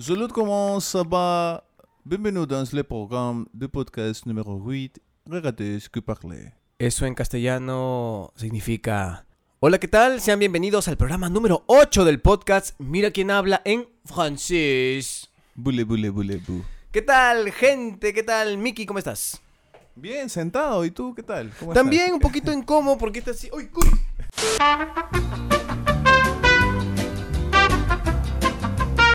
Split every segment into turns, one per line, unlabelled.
Salut, comment ça va? Bienvenue dans le programme du podcast número 8, Regates que parler.
Eso en castellano significa... Hola, ¿qué tal? Sean bienvenidos al programa número 8 del podcast Mira quién habla en francés.
Boule, boule, boule, bou.
¿Qué tal, gente? ¿Qué tal, Miki? ¿Cómo estás?
Bien, sentado. ¿Y tú qué tal? ¿Cómo
También
estás?
un poquito incómodo porque está así... ¡Uy, uy!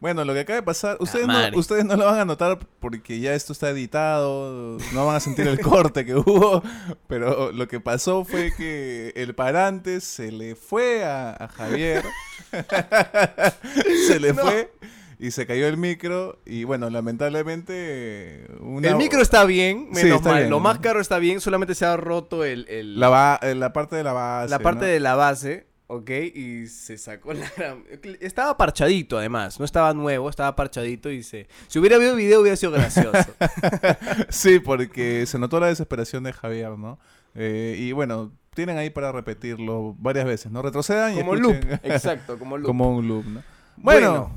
Bueno, lo que acaba de pasar, ustedes, no, ustedes no lo van a notar porque ya esto está editado, no van a sentir el corte que hubo, pero lo que pasó fue que el parante se le fue a, a Javier, se le
No.
fue y se cayó el micro y bueno, lamentablemente... una-
El micro está bien,
Sí,
menos
está
mal.
bien.
Lo más caro está bien, solamente se ha roto el... el-
La, ba- eh, la parte de la base.
la parte
¿no?
de la base, ¿ok? Y se sacó la gran... Estaba parchadito, además. No estaba nuevo, estaba parchadito y se... Si hubiera habido video hubiera sido gracioso.
Sí, porque se notó la desesperación de Javier, ¿no? Eh, y bueno, tienen ahí para repetirlo varias veces, ¿no? Retrocedan y
como loop.
escuchen-
Exacto, como loop.
como un loop, ¿no?
Bueno.
Bueno,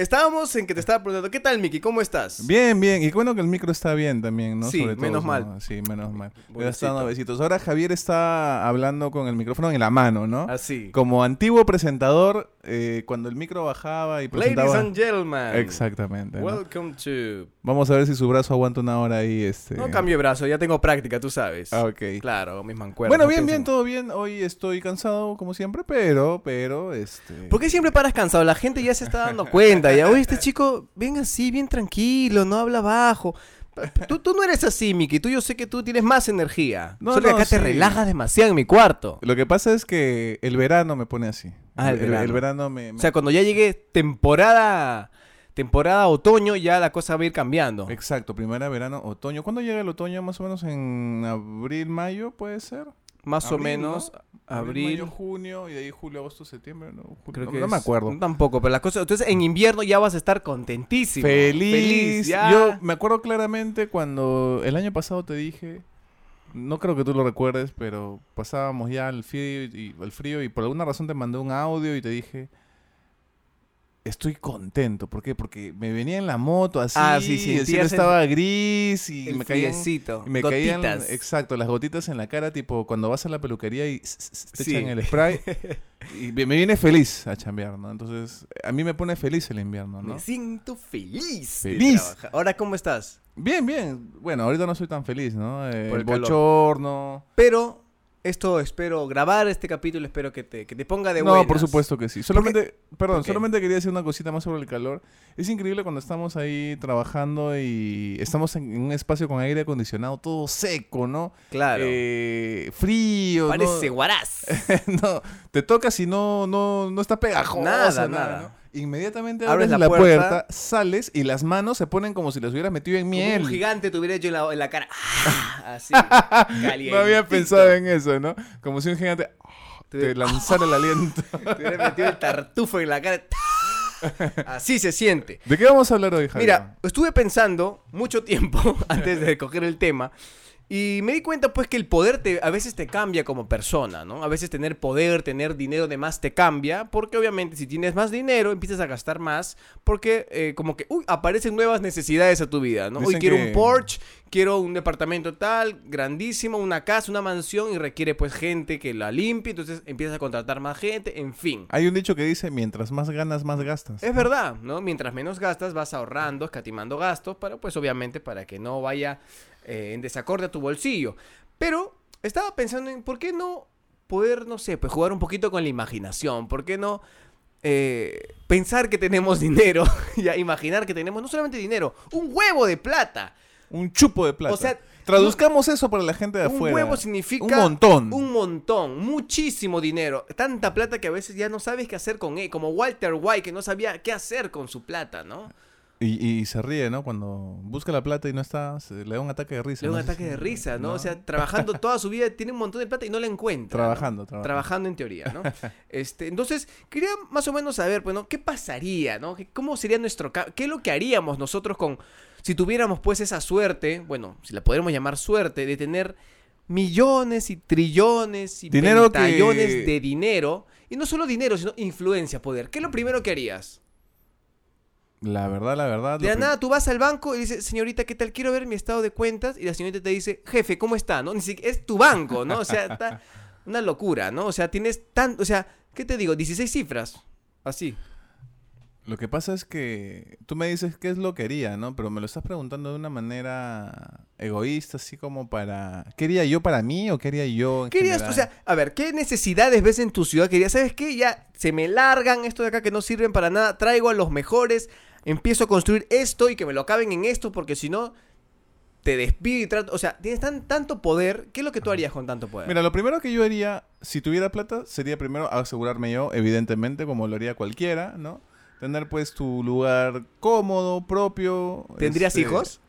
Estábamos en que te estaba preguntando, ¿qué tal, Miki? ¿Cómo estás?
bien, bien. Y bueno que el micro está bien también, ¿no?
Sí,
Sobre todo,
menos
¿no?
mal.
Sí, menos mal. Le
Pobrecito.
está dando besitos. Ahora Javier está hablando con el micrófono en la mano, ¿no?
Así.
Como antiguo presentador, eh, cuando el micro bajaba y
Ladies
presentaba...
and gentlemen.
Exactamente. ¿no?
Welcome to...
Vamos a ver si su brazo aguanta una hora ahí, este...
No cambio de brazo, ya tengo práctica, tú sabes.
Ah, ok.
Claro, mis mancuernas.
Bueno,
no
bien, bien, todo bien. Hoy estoy cansado, como siempre, pero, pero, este...
¿Por qué siempre paras cansado? La gente ya se está dando cuenta. Ya, oye, este chico, ven así, bien tranquilo, no habla bajo. Tú, tú no eres así, Miki. Tú yo sé que tú tienes más energía.
No,
Solo que acá te relajas demasiado en mi cuarto.
Lo que pasa es que el verano me pone así.
Ah, el verano.
verano me...
O sea, cuando ya llegue temporada, temporada otoño, ya la cosa va a ir cambiando.
Exacto, primavera, verano, otoño. ¿Cuándo llega el otoño? Más o menos en abril, mayo, ¿puede ser?
Más o menos,
¿no?
abril.
mayo, junio, y de ahí julio, agosto, septiembre. No, Julio,
Creo
no,
que
no me acuerdo.
Tampoco, pero la cosa. Entonces, en invierno ya vas a estar contentísimo.
Feliz.
ya.
Yo me acuerdo claramente cuando el año pasado te dije, no creo que tú lo recuerdes, pero pasábamos ya el frío y, el frío y por alguna razón te mandé un audio y te dije, estoy contento. ¿Por qué? Porque me venía en la moto así,
Ah, sí,
y el cielo
el-
estaba gris y
el
me caían...
friecito,
me caían,
gotitas.
exacto, las gotitas en la cara, tipo cuando vas a la peluquería y te
Sí.
echan el spray. y me viene feliz a chambear, ¿no? Entonces, a mí me pone feliz el invierno, ¿no?
Me siento feliz.
Feliz.
Ahora, ¿cómo estás?
Bien, bien. Bueno, ahorita no soy tan feliz, ¿no? Eh,
Por
el
el calor.
bochorno.
Pero esto espero grabar este capítulo, espero que te, que te ponga de
No,
buenas.
por supuesto que sí. Solamente, perdón, solamente quería decir una cosita más sobre el calor. Es increíble cuando estamos ahí trabajando y estamos en un espacio con aire acondicionado, todo seco, ¿no?
Claro.
Eh, frío. ¿no?
Parece guaraz.
no, te tocas y no, no, no está pegajoso.
Nada, nada.
¿no? Inmediatamente
Abres
abres
la
la,
puerta.
puerta. sales y las manos se ponen como si las hubieras metido en miel.
un gigante te hubiera hecho en la, en la cara. Ah, Así.
No había pensado en eso, ¿no? Como si un gigante
Te-
te lanzara el aliento.
Te hubiera metido el tartufo en la cara. Así se siente.
¿De qué vamos a hablar hoy, Javier?
Mira, estuve pensando mucho tiempo antes de coger el tema y me di cuenta pues que el poder te, a veces te cambia como persona, ¿no? A veces tener poder, tener dinero de más te cambia porque obviamente si tienes más dinero empiezas a gastar más porque eh, como que, uy, aparecen nuevas necesidades a tu vida, ¿no? Hoy quiero
que-
un Porsche, quiero un departamento tal, grandísimo, una casa, una mansión y requiere pues gente que la limpie, entonces empiezas a contratar más gente, en fin.
Hay un dicho que dice, mientras más ganas, más gastas.
Es verdad, ¿no? Mientras menos gastas, vas ahorrando, escatimando gastos, para, pues obviamente para que no vaya eh, en desacorde a tu bolsillo. Pero estaba pensando en por qué no poder, no sé, pues jugar un poquito con la imaginación, por qué no eh, pensar que tenemos dinero, ya imaginar que tenemos no solamente dinero, un huevo de plata.
Un chupo de plata.
O sea,
Traduzcamos eso para la gente de
Un
afuera.
huevo significa
Un montón.
Un montón, muchísimo dinero. Tanta plata que a veces ya no sabes qué hacer con él. Como Walter White, que no sabía qué hacer con su plata, ¿no?
Y, y se ríe, ¿no? Cuando busca la plata y no está, se- le da un ataque de risa.
Le da un
no
ataque de risa, ¿no? O sea, trabajando toda su vida, tiene un montón de plata y no la encuentra. ¿no?
Trabajando, trabajando.
Trabajando en teoría, ¿no? este, entonces, quería más o menos saber, pues, ¿no? ¿Qué pasaría, ¿no? ¿Qué- ¿Cómo sería nuestro... ¿Qué es lo que haríamos nosotros con... Si tuviéramos, pues, esa suerte, bueno, si la podríamos llamar suerte, de tener millones y trillones y
Dinero que-
pentallones de dinero. Y no solo dinero, sino influencia, poder. ¿Qué es lo primero que harías?
La verdad, la verdad.
De la nada tú vas al banco y dices, señorita, ¿qué tal? Quiero ver mi estado de cuentas. Y la señorita te dice, jefe, ¿cómo está? ¿No? Ni siquiera, es tu banco, ¿no? O sea, está una locura, ¿no? O sea, tienes tan, o sea, ¿qué te digo? 16 cifras. Así.
Lo que pasa es que tú me dices qué es lo que quería, ¿no? Pero me lo estás preguntando de una manera egoísta, así como para... ¿Quería yo para mí o quería yo en
Querías, o sea, a ver, ¿qué necesidades ves en tu ciudad? Querías, ¿sabes qué? Ya se me largan esto de acá que no sirven para nada. Traigo a los mejores, empiezo a construir esto y que me lo acaben en esto porque si no, te despido y trato. O sea, tienes tan, tanto poder. ¿Qué es lo que tú harías con tanto poder?
Mira, lo primero que yo haría, si tuviera plata, sería primero asegurarme yo, evidentemente, como lo haría cualquiera, ¿no? Tener pues tu lugar cómodo, propio.
¿Tendrías
este,
hijos?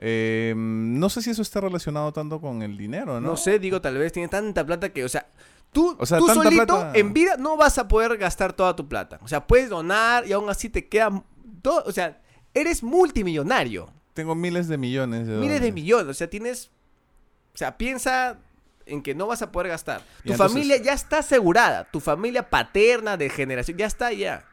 eh, no sé si eso está relacionado tanto con el dinero, ¿no?
¿no? sé, digo, tal vez tienes tanta plata que, o sea, tú,
O sea,
tú solito
plata-
en vida no vas a poder gastar toda tu plata. O sea, puedes donar y aún así te queda todo, o sea, eres multimillonario.
Tengo miles de millones de
Miles de millones, o sea, tienes, o sea, piensa en que no vas a poder gastar. Tu
entonces-
familia ya está asegurada, tu familia paterna de generación ya está ya.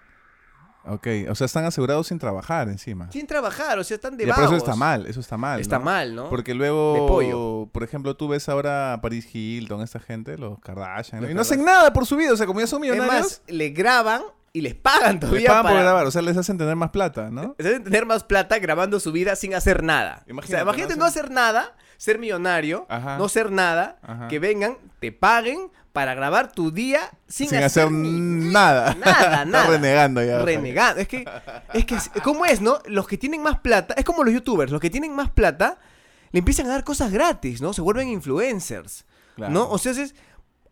Ok, o sea, están asegurados sin trabajar encima.
Sin trabajar, o sea, están de
Ya, pero eso está mal, eso está mal.
Está
¿no?
mal, ¿no?
Porque
De
luego,
pollo.
por ejemplo, tú ves ahora a Paris Hilton, esta gente, los Kardashian,
Los
y no hacen nada por su vida, o sea, como ya son millonarios,
más, le graban y les pagan
les
todavía
pagan por
para-
grabar, o sea, les hacen tener más plata, ¿no?
Deben tener más plata grabando su vida sin hacer nada. o
Imagínate,
sea, imagínate
¿no?
no hacer nada, ser millonario,
Ajá.
no ser nada,
Ajá.
que vengan, te paguen para grabar tu día sin,
Sin, hacer
ni-
nada.
Nada,
Está
nada.
renegando ya.
Renegando. Es que, es que, ¿cómo es, no? Los que tienen más plata, es como los youtubers, los que tienen más plata, le empiezan a dar cosas gratis, ¿no? Se vuelven influencers,
Claro.
¿no? O sea, es,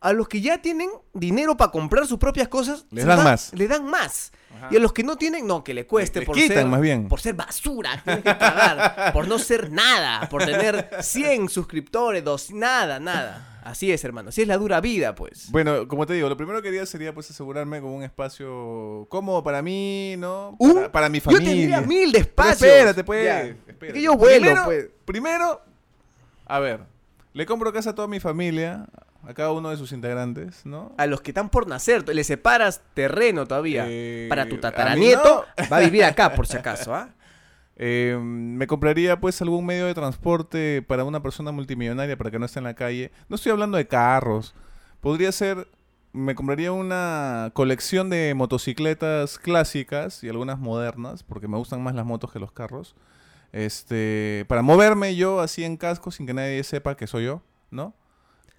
a los que ya tienen dinero para comprar sus propias cosas,
Les dan
da-
más.
Le dan más.
Ajá.
Y a los que no tienen, no, que le cueste
Les
por
quitan
ser,
más bien.
por ser basura, tienes que pagar, por no ser nada, por tener 100 suscriptores, dos, nada, nada. Así es, hermano, así es la dura vida, pues.
Bueno, como te digo, lo primero que haría sería pues asegurarme con un espacio cómodo para mí, ¿no?
Un-
Para, para mi
Yo
familia.
tendría mil de
Pero
espacios.
espérate, pues.
Ya.
espérate.
Es que yo vuelo,
primero,
pues.
Primero, a ver, le compro casa a toda mi familia, a cada uno de sus integrantes, ¿no?
A los que están por nacer, le separas terreno todavía.
Eh,
para tu tataranieto, va a vivir acá, por si acaso, ¿ah?
Eh, me compraría pues algún medio de transporte para una persona multimillonaria para que no esté en la calle. No estoy hablando de carros. Podría ser, me compraría una colección de motocicletas clásicas y algunas modernas, porque me gustan más las motos que los carros. Este, para moverme yo así en casco sin que nadie sepa que soy yo, ¿no?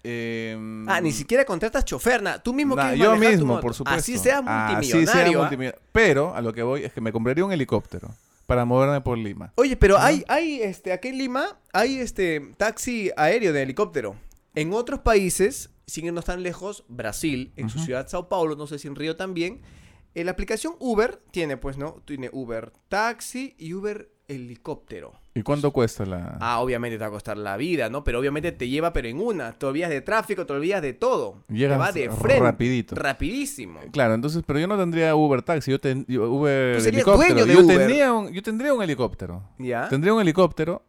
Em,
Ah, ni siquiera contratas chofer, nada. Tú mismo
Nah, yo
tu
mismo, por supuesto.
Así seas
Así sea
multimillonario. ¿ah?
multimillonario. Pero a lo que voy es que me compraría un helicóptero para moverme por Lima.
Oye, pero hay, hay, este, aquí en Lima, hay este taxi aéreo de helicóptero. En otros países, sin irnos tan lejos, Brasil, en su ciudad Sao Paulo, no sé si en Río también, eh, la aplicación Uber tiene, pues, ¿no? Tiene Uber Taxi y Uber Helicóptero.
¿Y cuánto cuesta la...?
Ah, obviamente te va a costar la vida, ¿no? Pero obviamente te lleva, pero en una. Te olvidas de tráfico, te olvidas de todo.
Llegas
te va de frente.
rapidito.
Rapidísimo.
Claro, entonces, pero yo no tendría Uber taxi, yo ten- yo- Uber
Tú serías
helicóptero.
dueño de
yo,
Uber.
Tendría un, yo tendría un helicóptero.
¿Ya?
Tendría un helicóptero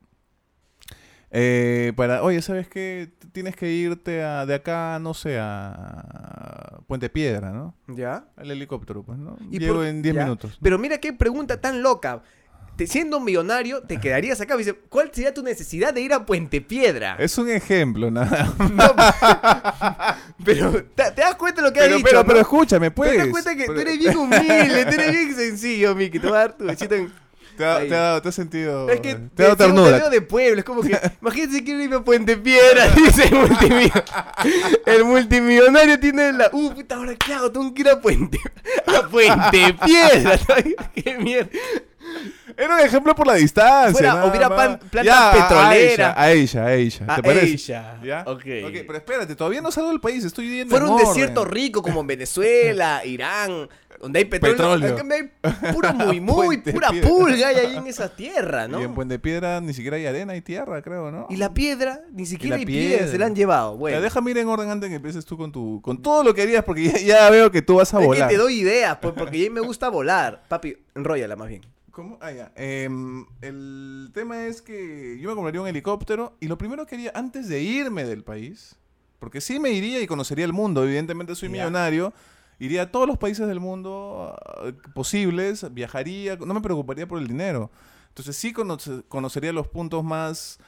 eh, para, oye, ¿sabes qué? Tienes que irte a, de acá, no sé, a Puente Piedra, ¿no?
¿Ya?
El helicóptero, pues, ¿no?
¿Y
Llego
por-
en 10
ya?
minutos.
Pero mira qué pregunta tan loca. Te, siendo un millonario, te quedarías acá. Me dice, ¿cuál sería tu necesidad de ir a Puente Piedra?
Es un ejemplo, nada.
No, pero ¿te, te das cuenta de lo que ha
Pero,
dicho?
pero,
no?
pero escúchame, pues.
Te das cuenta que
Pero-
tú eres bien humilde, tú eres bien sencillo, Miki. Te voy a dar tu besito en...
Te ha, te ha dado, te sentido.
Es que
te ha dado
te- te
ternura.
de pueblo, es como que, imagínate si quiero irme a Puente Piedra, dice el multimillonario. El multimillonario tiene la, uh, puta, ahora qué hago, tengo que ir a Puente, a Puente Piedra, qué mierda.
Era un ejemplo por la distancia.
Fuera, hubiera pan- planta
Ya,
petrolera.
A ella, a ella,
A
¿Te parece?
ella.
¿Ya?
Ok.
Ok, pero espérate, todavía no salgo del país, estoy yendo
Fuera
en
un
orden.
desierto rico como en Venezuela, Irán, donde hay petróleo.
Petróleo.
hay puro muy, muy, pura
Piedra.
pulga hay ahí en esa tierra, ¿no?
Y en Puente Piedra ni siquiera hay arena y tierra, creo, ¿no?
Y la piedra, ni siquiera
la
hay piedra,
piedra.
se la han llevado. Bueno,
déjame ir en orden antes que empieces tú con tu con todo lo que harías, porque ya, ya veo que tú vas a
es
volar.
que te doy ideas, pues, porque a mí me gusta volar. Papi, enróllala más bien.
¿Cómo? Ah, ya. Em, el tema es que yo me compraría un helicóptero y lo primero que haría antes de irme del país, porque sí me iría y conocería el mundo, evidentemente soy millonario Iría a todos los países del mundo ah, posibles, viajaría, no me preocuparía por el dinero. Entonces sí conoce- conocería los puntos más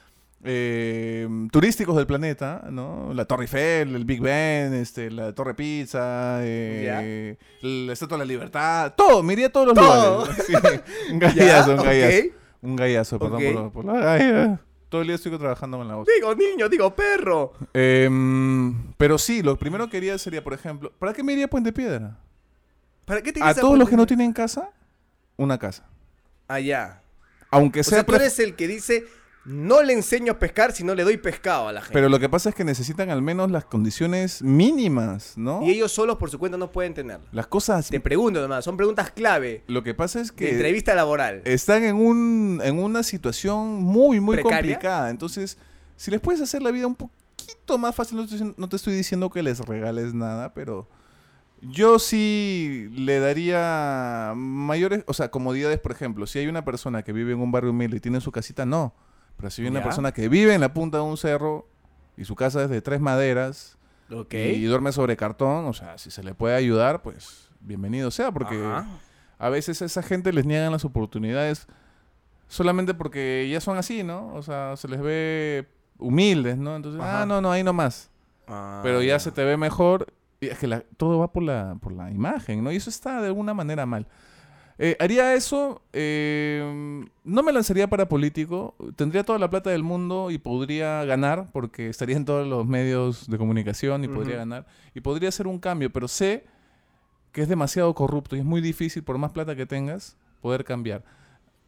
eh, turísticos del planeta, ¿no? La Torre Eiffel, el Big Ben, este, la Torre Pizza, eh, la Estatua de la Libertad, todo, me iría a todos los
Todo.
lugares. Sí, un gallazo, un gallazo. Un gallazo, perdón por, lo- por la galla. Todo el día estoy trabajando con la voz.
Digo niño, digo perro.
Em, pero sí, lo primero que haría sería, por ejemplo, ¿para qué me iría a Puente Piedra?
¿Para qué te
A todos los que no tienen casa, una casa.
Allá.
Aunque
O
sea...
sea, tú eres el que dice, no le enseño a pescar si no le doy pescado a la gente.
Pero lo que pasa es que necesitan al menos las condiciones mínimas, ¿no?
Y ellos solos por su cuenta no pueden tenerlo.
Las cosas...
Te pregunto nomás, son preguntas clave
Lo que pasa es
de
que
entrevista laboral.
están en, un, en una situación muy, muy
¿Precaria?
complicada. Entonces, si les puedes hacer la vida un poquito más fácil, no te, estoy- no te estoy diciendo que les regales nada, pero yo sí le daría mayores, o sea, comodidades, por ejemplo, si hay una persona que vive en un barrio humilde y tiene su casita, no. Pero si hay una
Ya.
persona que vive en la punta de un cerro y su casa es de tres maderas y duerme sobre cartón, o sea, si se le puede ayudar, pues bienvenido sea, porque
Ajá.
a veces a esa gente les niegan las oportunidades solamente porque ya son así, ¿no? O sea, se les ve humildes, ¿no? Entonces,
Ajá.
ah, no, no, ahí nomás.
Ah,
Pero ya se te ve mejor. Y es que la- todo va por la, por la imagen, ¿no? Y eso está de alguna manera mal. Eh, haría eso, eh, no me lanzaría para político, tendría toda la plata del mundo y podría ganar, porque estaría en todos los medios de comunicación y podría ganar, y podría hacer un cambio, pero sé que es demasiado corrupto y es muy difícil, por más plata que tengas, poder cambiar.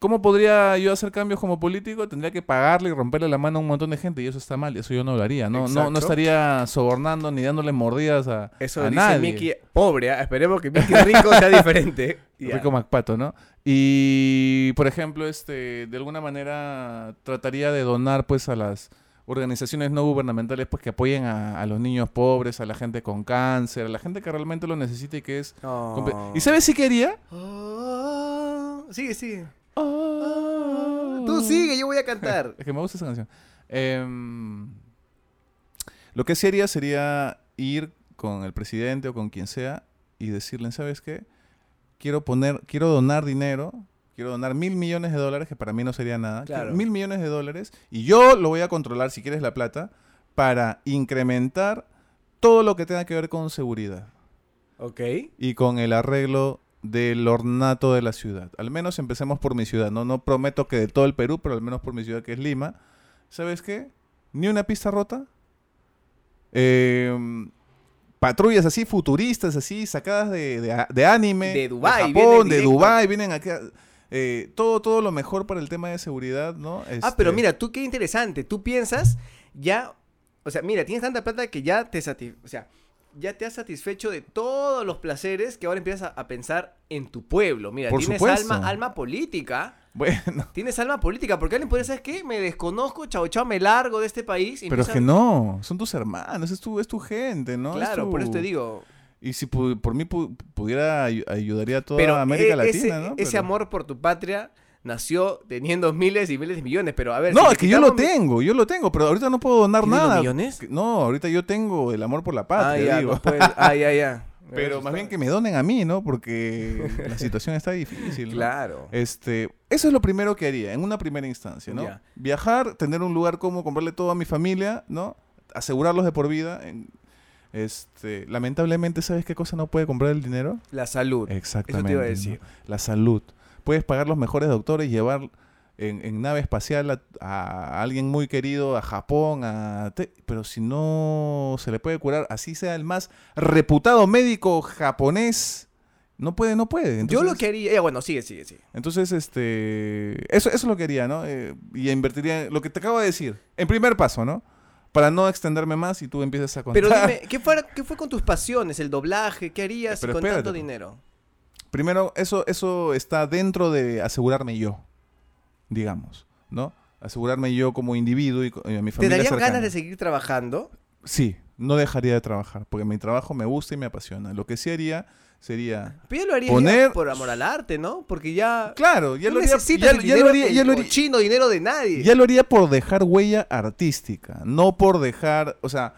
¿Cómo podría yo hacer cambios como político? Tendría que pagarle y romperle la mano a un montón de gente y eso está mal, eso yo no lo haría. No, no,
Exacto.
no estaría sobornando ni dándole mordidas a,
Eso
a
dice
nadie.
Mickey pobre, ¿ah? esperemos que Mickey rico sea diferente.
Rico Macpato, ¿no? Y, por ejemplo, este, de alguna manera trataría de donar, pues, a las organizaciones no gubernamentales, pues, que apoyen a, a los niños pobres, a la gente con cáncer, a la gente que realmente lo necesita y que es...
Oh.
¿Y sabes si quería?
Oh, Sigue, sigue. Tú sigue, yo voy a cantar.
Es que me gusta esa canción. Em, lo que sí haría sería ir con el presidente o con quien sea y decirle, ¿sabes qué? Quiero poner, quiero donar dinero, quiero donar mil millones de dólares, que para mí no sería nada.
Claro.
Mil millones de dólares y yo lo voy a controlar, si quieres la plata, para incrementar todo lo que tenga que ver con seguridad
ok.
y con el arreglo del ornato de la ciudad. Al menos empecemos por mi ciudad. No, no prometo que de todo el Perú, pero al menos por mi ciudad que es Lima. ¿Sabes qué? Ni una pista rota. Eh, patrullas así futuristas, así sacadas de, de, de anime.
De Dubái,
Japón,
vienen
de. Dubai, vienen aquí. a- eh, todo, todo lo mejor para el tema de seguridad, ¿no?
Ah, pero
Este,
mira, tú qué interesante. Tú piensas ya. O sea, mira, tienes tanta plata que ya te satis- o sea, ya te has satisfecho de todos los placeres que ahora empiezas a, a pensar en tu pueblo. Mira,
Por
tienes
supuesto.
alma, alma política.
Bueno,
Tienes alma política, porque alguien podría, ¿sabes qué? Me desconozco, chao, chao, me largo de este país. y
pero es que no, son tus hermanos, es tu, es tu gente, ¿no? Es
Claro, por eso te digo.
Y si por mí pu- pudiera ay- ayudaría a toda
Pero
América
e-
Latina,
ese,
¿no?
ese amor por tu patria nació teniendo miles y miles de millones, pero a ver...
No,
si
es que yo lo tengo, yo lo tengo, pero ahorita no puedo donar
¿Tienes los
nada.
millones?
No, ahorita yo tengo el amor por la
Ah,
patria,
ya,
digo.
no puedes- ah, ya, ya.
Pero más bien que me donen a mí, ¿no? Porque la situación está difícil. ¿no?
Claro.
Este, eso es lo primero que haría, en una primera instancia, ¿no? Viajar, tener un lugar como comprarle todo a mi familia, ¿no? Asegurarlos de por vida. este, lamentablemente, ¿sabes qué cosa no puede comprar el dinero?
La salud.
Exactamente.
Eso te iba a
¿no?
decir.
La salud. Puedes pagar los mejores doctores, llevar en, en nave espacial a, a alguien muy querido a Japón, a te- pero si no se le puede curar, así sea el más reputado médico japonés, no puede, no puede.
Yo lo que haría... ya, bueno, sigue, sigue, sigue.
Entonces, este, eso, eso es lo que haría, ¿no? Eh, y invertiría en lo que te acabo de decir, en primer paso, ¿no? Para no extenderme más y tú empieces a contar.
Pero dime, ¿qué fue, ¿qué fue con tus pasiones? ¿El doblaje? ¿Qué harías
Pero
con
espérate,
tanto
pues.
dinero?
Primero, eso, eso está dentro de asegurarme yo, digamos, ¿no? Asegurarme yo como individuo y, a mi
¿Te
familia
darían
cercana.
ganas de seguir trabajando?
Sí, no dejaría de trabajar, porque mi trabajo me gusta y me apasiona. Lo que sí haría sería...
Pero lo harías
Poner-
por amor al arte, ¿no? Porque ya...
Claro, ya
no
lo haría, ya, ya lo
dinero,
haría,
el
ya lo haría-
cochino dinero de nadie.
ya lo haría por dejar huella artística, no por dejar, o sea,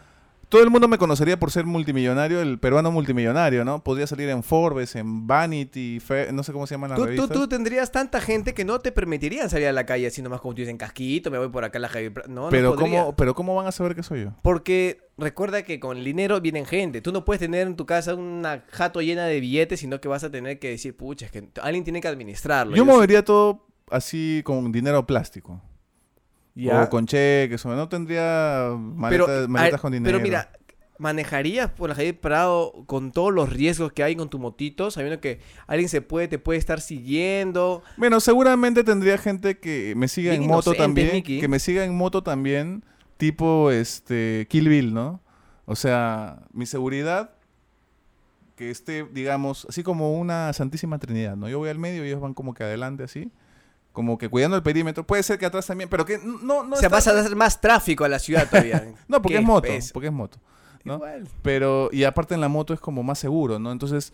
todo el mundo me conocería por ser multimillonario, el peruano multimillonario, ¿no? Podría salir en Forbes, en Vanity, Fe- no sé cómo se llaman las
Tú,
revistas.
tú tendrías tanta gente que no te permitirían salir a la calle así nomás como tú dices en casquito, me voy por acá a la Javier No,
pero,
no podría.
¿cómo, pero ¿cómo van a saber que soy yo?
Porque recuerda que con el dinero vienen gente. Tú no puedes tener en tu casa una jato llena de billetes, sino que vas a tener que decir, pucha, es que alguien tiene que administrarlo.
Yo movería todo así con dinero plástico.
Ya.
O con cheques, o no tendría
pero,
maletas,
a-
con dinero.
pero mira, ¿manejarías por la Javier Prado con todos los riesgos que hay con tu motito? Sabiendo que alguien se puede, te puede estar siguiendo.
Bueno, seguramente tendría gente que me siga
Bien
en moto también.
Mickey.
Que me siga en moto también, tipo este Kill Bill, ¿no? O sea, mi seguridad que esté, digamos, así como una Santísima Trinidad, ¿no? Yo voy al medio y ellos van como que adelante así, como que cuidando el perímetro. Puede ser que atrás también, pero que no no
o sea, vas a dar más tráfico a la ciudad todavía.
No, porque es moto, porque es moto, ¿no?
Igual.
Pero, y aparte en la moto es como más seguro, ¿no? Entonces,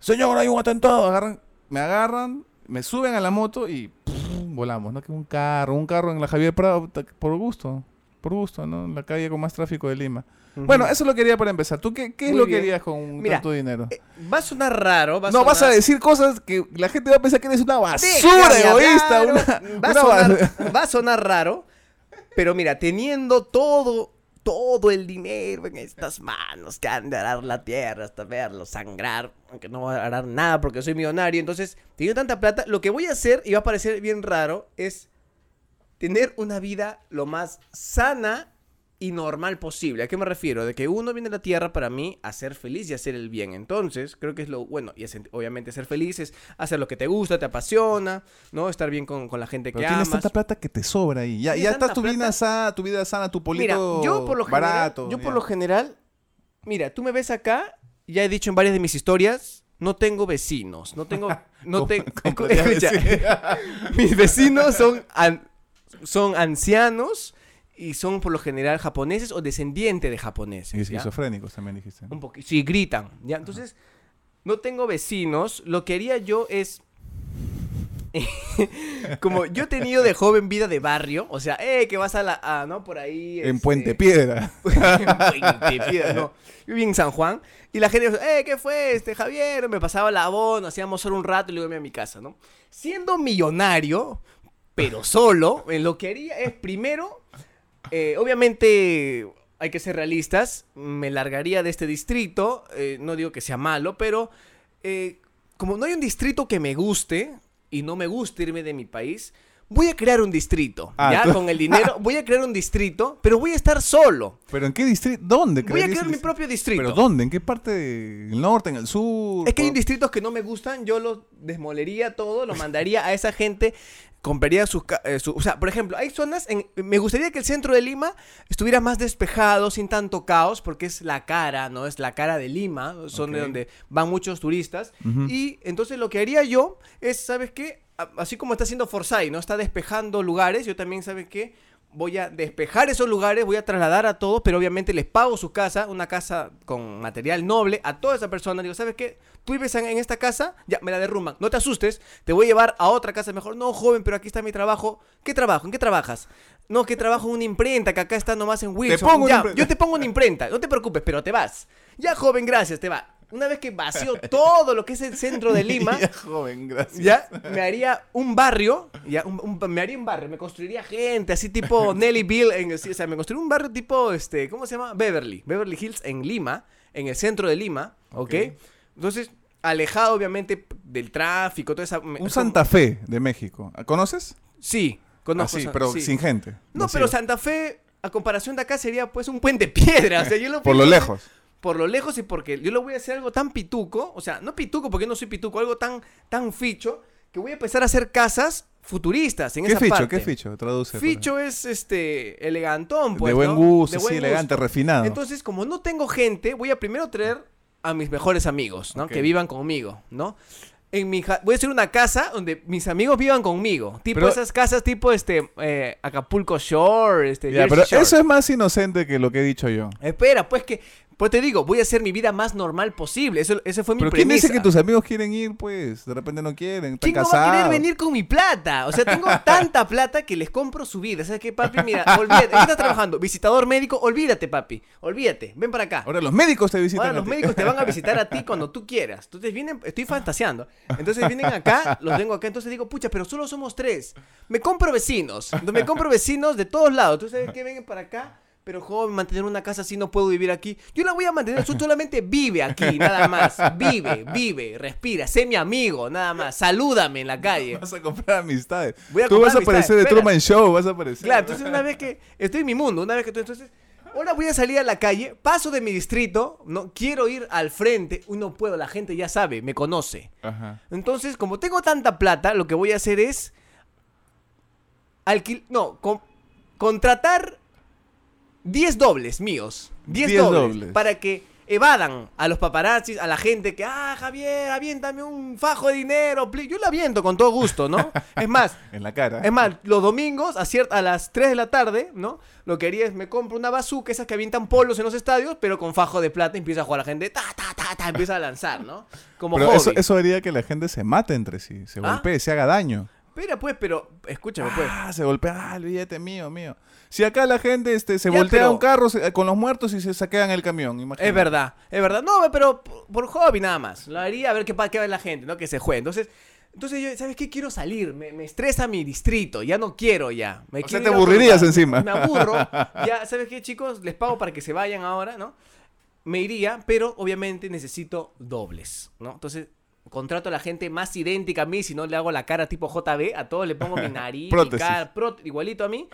señor, hay un atentado. Agarran, me agarran, me suben a la moto y ¡pum! volamos, ¿no? Que un carro, un carro en la Javier Prado, por gusto, por gusto, ¿no? En la calle con más tráfico de Lima. Bueno, eso lo quería para empezar. ¿Tú qué, qué es
Muy
lo que harías con
Mira,
tanto dinero?
Eh, va a sonar raro. Va a
no, vas a decir cosas que la gente va a pensar que eres una basura
Déjame
egoísta. Una,
va,
una
sonar, va a sonar raro, pero mira, teniendo todo, todo el dinero en estas manos que han de arar la tierra hasta verlo sangrar, aunque no voy a arar nada porque soy millonario, entonces, teniendo tanta plata, lo que voy a hacer, y va a parecer bien raro, es tener una vida lo más sana y normal posible. ¿A qué me refiero? De que uno viene a la tierra para mí a ser feliz y a hacer el bien. Entonces, creo que es lo bueno. Y es- obviamente ser feliz es hacer lo que te gusta, te apasiona, ¿no? Estar bien con, con la gente
Pero
que
tienes
amas.
tanta plata que te sobra ahí. Ya,
¿Tienes
ya estás tu vida sana, tu vida sana, tu polito
Mira, yo por lo general,
barato.
yo por lo general, mira, tú me ves acá, ya he dicho en varias de mis historias, no tengo vecinos, no tengo, no
¿Cómo-
tengo,
cómo podrías
escucha,
decir?
mis vecinos son, an- son ancianos y son por lo general japoneses o descendientes de japoneses.
Y esquizofrénicos también dijiste. ¿no?
Un poquito. Sí, gritan. ¿ya? Entonces, no tengo vecinos. Lo que haría yo es. como yo he tenido de joven vida de barrio, o sea, eh, que vas a la. a, ¿no? Por ahí.
En
este,
Puente Piedra.
en Puente Piedra, no. Yo viví en San Juan. Y la gente, eh, ¿qué fue este Javier? Me pasaba la abono, hacíamos solo un rato y luego me iba a mi casa, ¿no? Siendo millonario, pero solo, lo que haría es primero, eh, obviamente hay que ser realistas, me largaría de este distrito, eh, no digo que sea malo, pero eh, como no hay un distrito que me guste y no me gusta irme de mi país, voy a crear un distrito,
Ah,
ya
tú-
con el dinero, voy a crear un distrito, pero voy a estar solo.
¿Pero en qué distrito? ¿Dónde?
Voy a crear mi propio distrito.
¿Pero dónde? ¿En qué parte? ¿El norte? ¿En el sur?
Es que hay
¿Por-
distritos que no me gustan, yo los desmolería todo, lo mandaría a esa gente, compraría sus... eh, su- o sea, por ejemplo, hay zonas, en, me gustaría que el centro de Lima estuviera más despejado, sin tanto caos, porque es la cara, ¿no? Es la cara de Lima, son de donde van muchos turistas. Y entonces lo que haría yo es, ¿sabes qué? Así como está haciendo Forsyth, ¿no? Está despejando lugares, yo también, ¿sabes qué? Voy a despejar esos lugares, voy a trasladar a todos, pero obviamente les pago su casa, una casa con material noble, a toda esa persona. Digo, ¿sabes qué? Tú vives en, esta casa, ya, me la derrumban. No te asustes, te voy a llevar a otra casa mejor. No, joven, pero aquí está mi trabajo. ¿Qué trabajo? ¿En qué trabajas? No, que trabajo en una imprenta, que acá está nomás en Wilson.
pongo una
Ya, yo te pongo una imprenta, no te preocupes, pero te vas. Ya, joven, gracias, te va. Una vez que vació todo lo que es el centro de Lima,
Ya, joven, gracias.
ya me haría un barrio, ya un- un- me haría un barrio, me construiría gente, así tipo Nelly Bill, en, sí, o sea, me construiría un barrio tipo, este, ¿cómo se llama? Beverly, Beverly Hills en Lima, en el centro de Lima, ¿ok?
Ok.
Entonces, alejado obviamente del tráfico, toda esa...
Un Santa Fe de México. ¿Conoces?
Sí,
Ah,
conozco.
sí,
Sa-
pero
sí.
sin gente.
No,
vacío.
pero Santa Fe, a comparación de acá, sería pues un puente piedra, o sea, yo lo
Por lo lejos.
Por lo lejos y porque yo lo voy a hacer algo tan pituco, o sea, no pituco porque yo no soy pituco, algo tan, tan ficho, que voy a empezar a hacer casas futuristas en
¿Qué
esa
ficho?
parte.
¿Qué ficho? Traduce. por
Ficho es este elegantón, pues.
de buen
¿no?
gusto,
De
sí, elegante, refinado.
Entonces, como no tengo gente, voy a primero traer a mis mejores amigos, ¿no? Que vivan conmigo, ¿no? En mi ja- voy a hacer una casa donde mis amigos vivan conmigo. Tipo
Pero-
esas casas tipo este eh, Acapulco Shore, este
Ya, pero
Shore.
eso es más inocente que lo que he dicho yo.
Espera, pues que Pues te digo, voy a hacer mi vida más normal posible. Eso, ese fue mi
Pero ¿quién dice que tus amigos quieren ir, pues? De repente no quieren, están
¿Quién no va a querer venir con mi plata? O sea, tengo tanta plata que les compro su vida. ¿Sabes qué, papi? Mira, olvídate. ¿En qué estás trabajando? Visitador médico, olvídate, papi. Olvídate. Ven para acá.
Ahora los médicos te visitan.
Ahora
a
los
ti.
médicos te van a visitar a ti cuando tú quieras. Entonces vienen, estoy fantaseando. Entonces vienen acá, los tengo acá. Entonces digo, pucha, pero solo somos tres. Me compro vecinos. Me compro vecinos de todos lados. ¿Tú sabes qué? Vengan para acá. Pero joven, mantener una casa así no puedo vivir aquí. Yo la voy a mantener, tú solamente vive aquí, nada más. Vive, vive, respira, sé mi amigo, nada más. Salúdame en la calle.
Vas a comprar amistades.
Voy a
Tú
comprar
vas a aparecer de Truman Show, vas a aparecer.
Claro, entonces una vez que estoy en mi mundo, una vez que tú entonces ahora voy a salir a la calle, paso de mi distrito, no quiero ir al frente, uy, no puedo, la gente ya sabe, me conoce.
Ajá.
Entonces, como tengo tanta plata, lo que voy a hacer es alquil no, con- contratar 10 dobles míos, 10
10
dobles,
dobles.
para que evadan a los paparazzis, a la gente que, ah, Javier, aviéntame un fajo de dinero, please". yo le aviento con todo gusto, ¿no? Es más,
En la cara.
es más, los domingos a, a las 3 de la tarde, ¿no? Lo que haría es me compro una bazooka, esas que avientan polos en los estadios, pero con fajo de plata empieza a jugar la gente, ta, ta, ta, ta, empieza a lanzar, ¿no? Como
Pero
hobby.
eso, eso haría que la gente se mate entre sí, se
¿Ah?
golpee, se haga daño.
Espera, pues, pero escúchame, pues.
Ah, se golpea, ah, el billete mío, mío. Si acá la gente este, se
Ya,
voltea
pero-
un carro se- con los muertos y se saquean el camión, imagínate.
Es verdad, es verdad. No, pero por, por hobby nada más. Lo haría a ver qué, pa- qué va la gente, ¿no? Que se juegue. Entonces, entonces yo, ¿sabes qué? Quiero salir. Me, me estresa mi distrito. Ya no quiero ya. Me
O sea, te
ir a otro
aburrirías
lugar.
encima.
Me aburro. Ya, ¿sabes qué, chicos? Les pago para que se vayan ahora, ¿no? Me iría, pero obviamente necesito dobles, ¿no? Entonces, contrato a la gente más idéntica a mí, si no le hago la cara tipo JB, a todos le pongo mi nariz, mi cara, igualito a mí,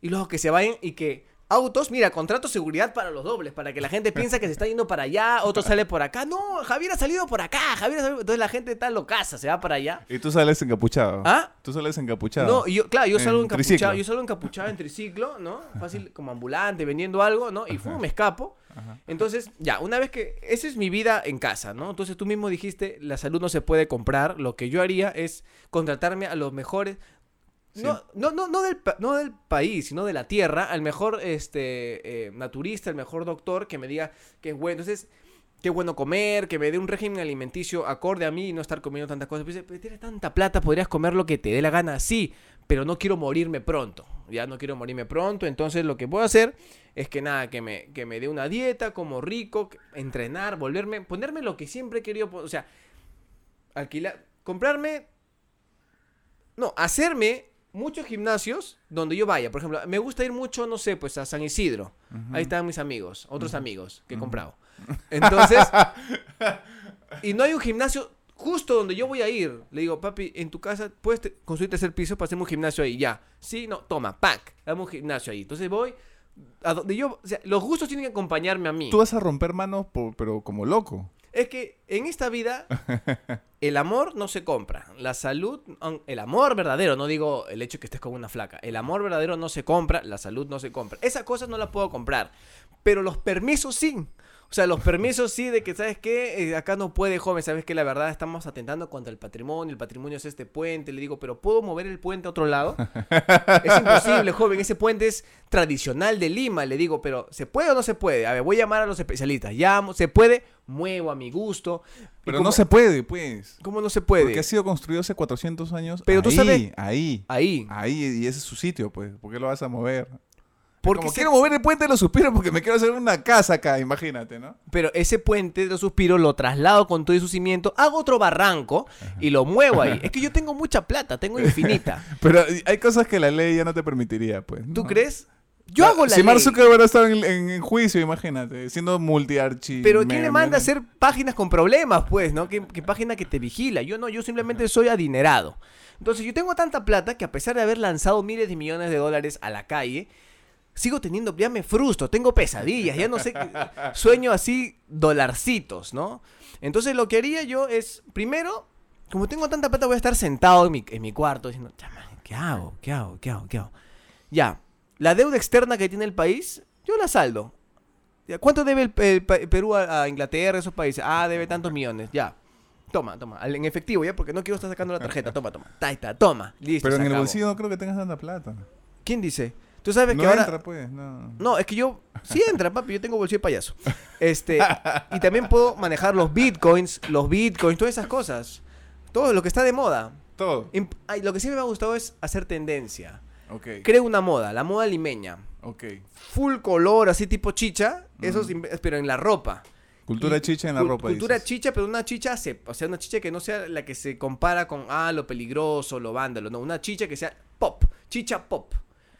y luego que se vayan y que autos, mira, contrato seguridad para los dobles, para que la gente piensa que se está yendo para allá, otro sale por acá, no, Javier ha salido por acá, Javier ha salido, entonces la gente está locaza, se va para allá.
Y tú sales encapuchado.
¿Ah?
Tú sales encapuchado.
No, yo, claro, yo salgo
En
encapuchado,
triciclo.
yo salgo encapuchado en triciclo, ¿no? Fácil como ambulante, vendiendo algo, ¿no? Y fumo, me escapo.
Ajá.
Entonces, ya, una vez que. Esa es mi vida en casa, ¿no? Entonces tú mismo dijiste, la salud no se puede comprar. Lo que yo haría es contratarme a los mejores. No, no, no, no, del, no del país, sino de la tierra, al mejor este, eh, naturista, el mejor doctor que me diga que es bueno. Entonces, qué bueno comer, que me dé un régimen alimenticio acorde a mí y no estar comiendo tantas cosas. Pues, "Pero tienes tanta plata, podrías comer lo que te dé la gana, sí, pero no quiero morirme pronto. Ya no quiero morirme pronto, entonces lo que puedo hacer es que nada, que me, que me dé una dieta, como rico, entrenar, volverme, ponerme lo que siempre he querido, o sea, alquilar, comprarme, no, hacerme muchos gimnasios donde yo vaya. Por ejemplo, me gusta ir mucho, no sé, pues a San Isidro. Ahí están mis amigos, otros amigos que he comprado. Entonces, y no hay un gimnasio justo donde yo voy a ir. Le digo, papi, en tu casa puedes te- construir tercer piso para hacer un gimnasio ahí. Ya. Sí, no, toma, pack. Dame un gimnasio ahí. Entonces voy a donde yo. O sea, los gustos tienen que acompañarme a mí.
Tú vas a romper manos, por- pero como loco.
Es que en esta vida el amor no se compra. La salud, el amor verdadero, no digo el hecho que estés con una flaca. El amor verdadero no se compra, la salud no se compra. Esas cosas no las puedo comprar. Pero los permisos sí. O sea, los permisos sí de que, ¿sabes qué? Eh, acá no puede, joven, ¿sabes qué? La verdad estamos atentando contra el patrimonio. El patrimonio es este puente. Le digo, ¿pero puedo mover el puente a otro lado? Es imposible, joven. Ese puente es tradicional de Lima. Le digo, pero ¿se puede o no se puede? A ver, voy a llamar a los especialistas. Llamo, ¿se puede? Muevo a mi gusto.
Pero
como-
no se puede, pues.
¿Cómo no se puede?
Porque ha sido construido hace 400 años.
Pero tú
ahí,
sabes-
Ahí,
Ahí.
ahí. Y ese es su sitio, pues. ¿Por qué lo vas a mover?
Porque
Como
se-
quiero mover el puente de los suspiros porque me quiero hacer una casa acá, imagínate, ¿no?
Pero ese puente de los suspiros lo traslado con todo y su cimiento, hago otro barranco y lo muevo ahí. Es que yo tengo mucha plata, tengo infinita.
Pero hay cosas que la ley ya no te permitiría, pues.
¿Tú crees? Yo hago la
Si
ley.
Zuckerberg estaba en, en- en juicio, imagínate, siendo multiarchi.
Pero ¿quién le manda a hacer páginas con problemas, pues, no? ¿Qué, qué página que te vigila? Yo no, yo simplemente soy adinerado. Entonces, yo tengo tanta plata que a pesar de haber lanzado miles de millones de dólares a la calle, sigo teniendo, ya me frustro, tengo pesadillas, ya no sé, sueño así dolarcitos, ¿no? Entonces, lo que haría yo es, primero, como tengo tanta plata, voy a estar sentado en mi, en mi cuarto diciendo, "Chama, ¿qué hago? ¿Qué hago? ¿Qué hago? ¿Qué hago? Ya, la deuda externa que tiene el país, yo la saldo. ¿Cuánto debe el, el pa- Perú a, a Inglaterra, esos países? Ah, debe tantos millones, ya. Toma, toma, en efectivo, ya, porque no quiero estar sacando la tarjeta. Toma, toma. Está, toma. Listo.
Pero en el
acabó.
bolsillo no creo que tengas tanta plata.
¿Quién dice? Tú sabes
no
que ahora...
entra, pues, no.
No, es que yo... Sí entra, papi. Yo tengo bolsillo de payaso. Este... y también puedo manejar los bitcoins, los bitcoins, todas esas cosas. Todo lo que está de moda.
Todo.
Imp- ay, lo que sí me ha gustado es hacer tendencia.
Ok,
Creo una moda, la moda limeña.
ok.
Full color, así tipo chicha. Eso
Mm.
pero en la ropa.
Cultura
Y-
chicha en la
cul-
ropa,
Cultura
dices.
chicha, pero una chicha, se- o sea, una chicha que no sea la que se compara con, ah, lo peligroso, lo vándalo. No, una chicha que sea pop, chicha pop.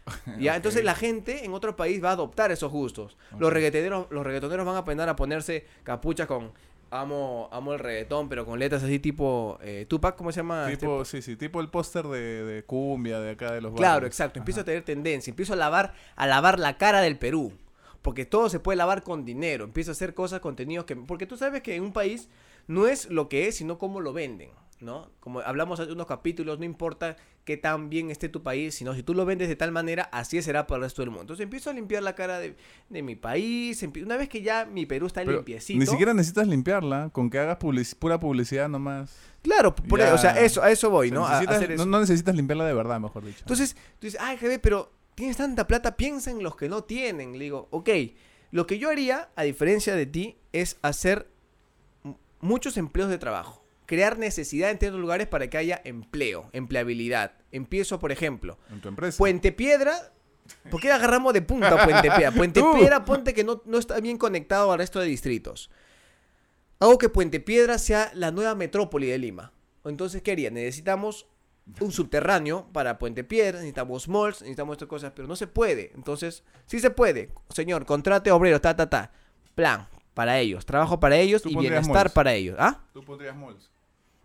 ¿Ya? Entonces la gente en otro país va a adoptar esos gustos. Los reggaetoneros, los reggaetoneros van a aprender a ponerse capuchas con amo, amo el reggaetón, pero con letras así tipo eh, Tupac, ¿cómo se llama? Este-
Tipo, sí, sí, tipo el póster de, de cumbia de acá de los
Claro,
barrios.
exacto. Empiezo a tener tendencia. Empiezo a lavar, a lavar la cara del Perú. Porque todo se puede lavar con dinero. Empiezo a hacer cosas, contenidos que... Porque tú sabes que en un país no es lo que es, sino cómo lo venden, ¿no? Como hablamos hace unos capítulos, no importa qué tan bien esté tu país, sino si tú lo vendes de tal manera, así será para el resto del mundo. Entonces empiezo a limpiar la cara de, de mi país. Una vez que ya mi Perú está
Pero
limpiecito...
Ni siquiera necesitas limpiarla, con que hagas pura publicidad nomás.
Claro, por
Ya.
o sea, eso, a eso voy,
O sea,
¿no? A- a
necesitas-
hacer eso.
no, no necesitas limpiarla de verdad, mejor dicho.
Entonces, tú dices, ay, GB, pero tienes tanta plata, piensa en los que no tienen. Le digo, ok, lo que yo haría, a diferencia de ti, es hacer muchos empleos de trabajo. Crear necesidad en ciertos lugares para que haya empleo, empleabilidad. Empiezo, por ejemplo,
en tu empresa.
Puente Piedra. ¿Por qué agarramos de punta a Puente Piedra? Puente. Piedra, ponte que no, no está bien conectado al resto de distritos. Hago que Puente Piedra sea la nueva metrópoli de Lima. Entonces, ¿qué haría? Necesitamos un subterráneo para Puente Piedra, necesitamos malls, necesitamos estas cosas, pero no se puede. Entonces, sí se puede. Señor, contrate obreros, ta, ta, ta. Plan para ellos, trabajo para ellos y bienestar
malls.
para ellos. ¿Ah?
Tú pondrías malls.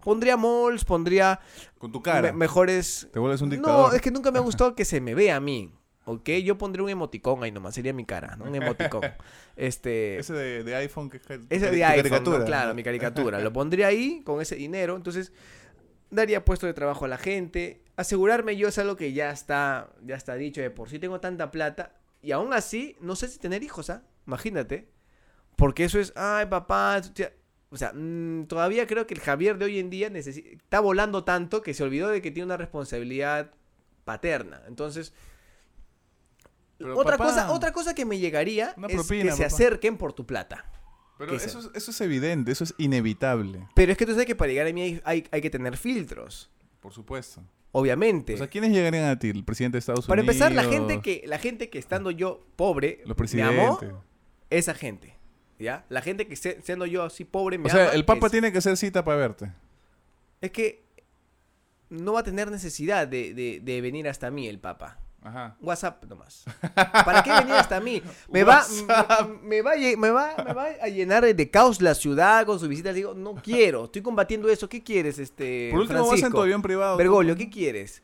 Pondría malls, pondría
Con tu cara.
me- mejores
Te vuelves un dictador.
no, es que nunca me ha gustado que se me vea a mí. ¿Ok? Yo pondré un emoticón ahí nomás, sería mi cara, ¿no? Un emoticón. Este.
Ese de, de iPhone que es
Ese de iPhone,
caricatura.
¿no? claro, mi caricatura. Lo pondría ahí con ese dinero. Entonces, daría puesto de trabajo a la gente. Asegurarme yo es algo que ya está, ya está dicho. De por sí tengo tanta plata. Y aún así, no sé si tener hijos, ¿ah? Imagínate. Porque eso es, ay, papá. tu tía-". O sea, mm, todavía creo que el Javier de hoy en día está volando tanto que se olvidó de que tiene una responsabilidad paterna. Entonces,
Pero,
otra,
papá,
cosa, otra cosa que me llegaría es
propina,
que se acerquen por tu plata.
Pero
¿Qué
eso,
es?
es- eso es evidente, eso es inevitable,
Pero es que tú sabes que para llegar a mí hay, hay- hay que tener filtros.
por supuesto.
Obviamente.
O sea, ¿quiénes llegarían a ti? ¿El presidente de Estados
para
Unidos?
empezar, la gente que, la gente que estando yo pobre
Los
me amó, esa gente. ¿Ya? La gente que se- siendo yo así pobre me
O sea,
ama,
el Papa
es,
tiene que hacer cita para verte.
es que no va a tener necesidad de, de- de venir hasta mí el Papa.
Ajá.
WhatsApp nomás. ¿Para qué venir hasta mí? Me va, me, va, me, va, me va a llenar de caos la ciudad con sus visitas. Digo, no quiero, estoy combatiendo eso. ¿Qué quieres, este
Por último, vas en
Francisco?
tu avión privado.
Bergoglio, ¿qué quieres?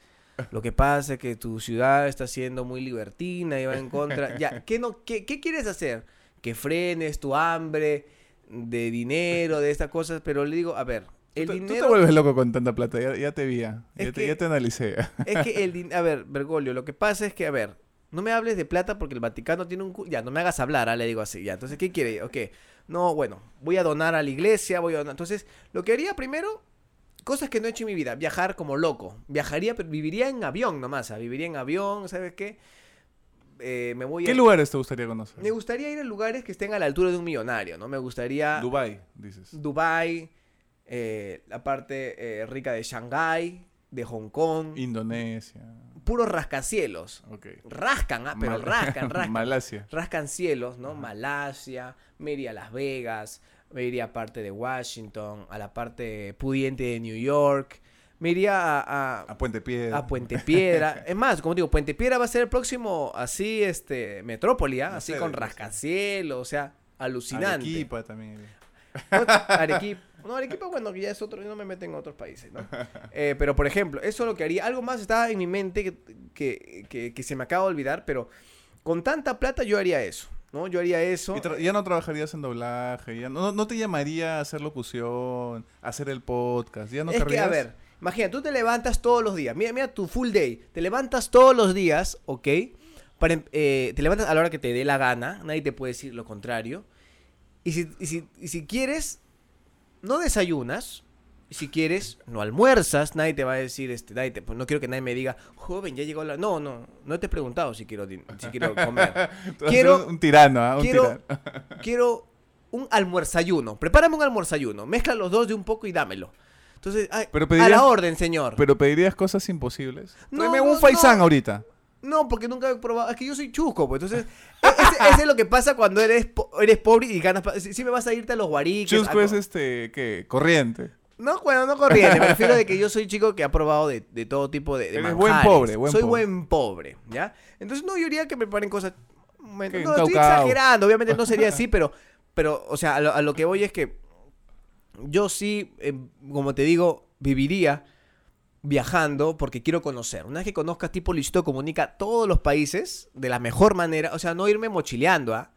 Lo que pasa es que tu ciudad está siendo muy libertina y va en contra. Ya, ¿qué, no, qué, qué quieres hacer? Que frenes tu hambre de dinero, de estas cosas. Pero le digo, a ver, el
tú, te- tú
dinero.
te vuelves loco con tanta plata, ya, ya te vi. Ya, te,
que-
ya te analicé.
Es que el din- A ver, Bergoglio, lo que pasa es que, a ver, no me hables de plata porque el Vaticano tiene un... Ya, no me hagas hablar, ah, le digo así. Ya, entonces, ¿qué quiere? Ok. No, bueno, voy a donar a la iglesia, voy a donar... Entonces, lo que haría primero, cosas que no he hecho en mi vida. Viajar como loco. Viajaría, pero viviría en avión nomás. ah, Viviría en avión, ¿sabes qué? Eh, me voy
¿Qué
a...
lugares te gustaría conocer?
Me gustaría ir a lugares que estén a la altura de un millonario, ¿no? Me gustaría...
Dubai, dices.
Dubai, eh, la parte eh, rica de Shanghái, de Hong Kong
Indonesia.
puros rascacielos. Rascan, ah, pero
Mal-
rascan, rascan.
Malasia.
rascan cielos, ¿no? Malasia, me iría a Las Vegas, me iría a parte de Washington, a la parte pudiente de New York, me iría a, a-
A Puente Piedra.
a Puente Piedra. es más, como digo, Puente Piedra va a ser el próximo, así, este, metrópoli, ¿ah? Así con rascacielos, o sea, alucinante.
Arequipa también.
Arequipa. No, Arequipa, bueno, que ya es otro, no me meten en otros países, ¿no? Eh, pero, por ejemplo, eso es lo que haría. Algo más estaba en mi mente que, que, que- que se me acaba de olvidar, pero con tanta plata yo haría eso, ¿no? Yo haría eso.
Y ya no trabajarías en doblaje, ya no, no- te llamaría a hacer locución, a hacer el podcast, ya no
es que,
querrías?
a ver, imagina, tú te levantas todos los días. Mira, mira tu full day. Te levantas todos los días, ¿ok? Para, em- eh, te levantas a la hora que te dé la gana. Nadie te puede decir lo contrario. Y si, y si, y si quieres, no desayunas, si quieres, no almuerzas, nadie te va a decir, este, nadie te- pues no quiero que nadie me diga, joven, ya llegó la... No, no, no te he preguntado si quiero, si quiero comer. Quiero-
un tirano, ¿ah? Un
quiero,
tirano.
quiero un almuerzayuno. Prepárame un almuerzayuno. Mezcla los dos de un poco y dámelo. Entonces, ay,
Pero
a
pedirías-
la orden, señor.
Pero pedirías cosas imposibles.
No,
Tráeme
no,
un faisán
no.
ahorita.
No, porque nunca he probado. Es que yo soy chusco, pues. Entonces, e- ese, es lo que pasa cuando eres, po- eres pobre y ganas. Si, si me vas a irte a los guariques.
Chusco
a-
es este, ¿qué? Corriente.
No, bueno, no corriente. Me refiero de que yo soy chico que ha probado de, de todo tipo de, de
Eres buen pobre, buen
soy
pobre.
buen pobre, ¿ya? Entonces, no, yo diría que me preparen cosas. No, estoy exagerando. Obviamente no sería así, pero, pero o sea, a lo, a lo que voy es que yo sí, eh, como te digo, viviría viajando porque quiero conocer. Una vez que conozcas tipo Luisito Comunica todos los países de la mejor manera, o sea, no irme mochileando, ¿ah?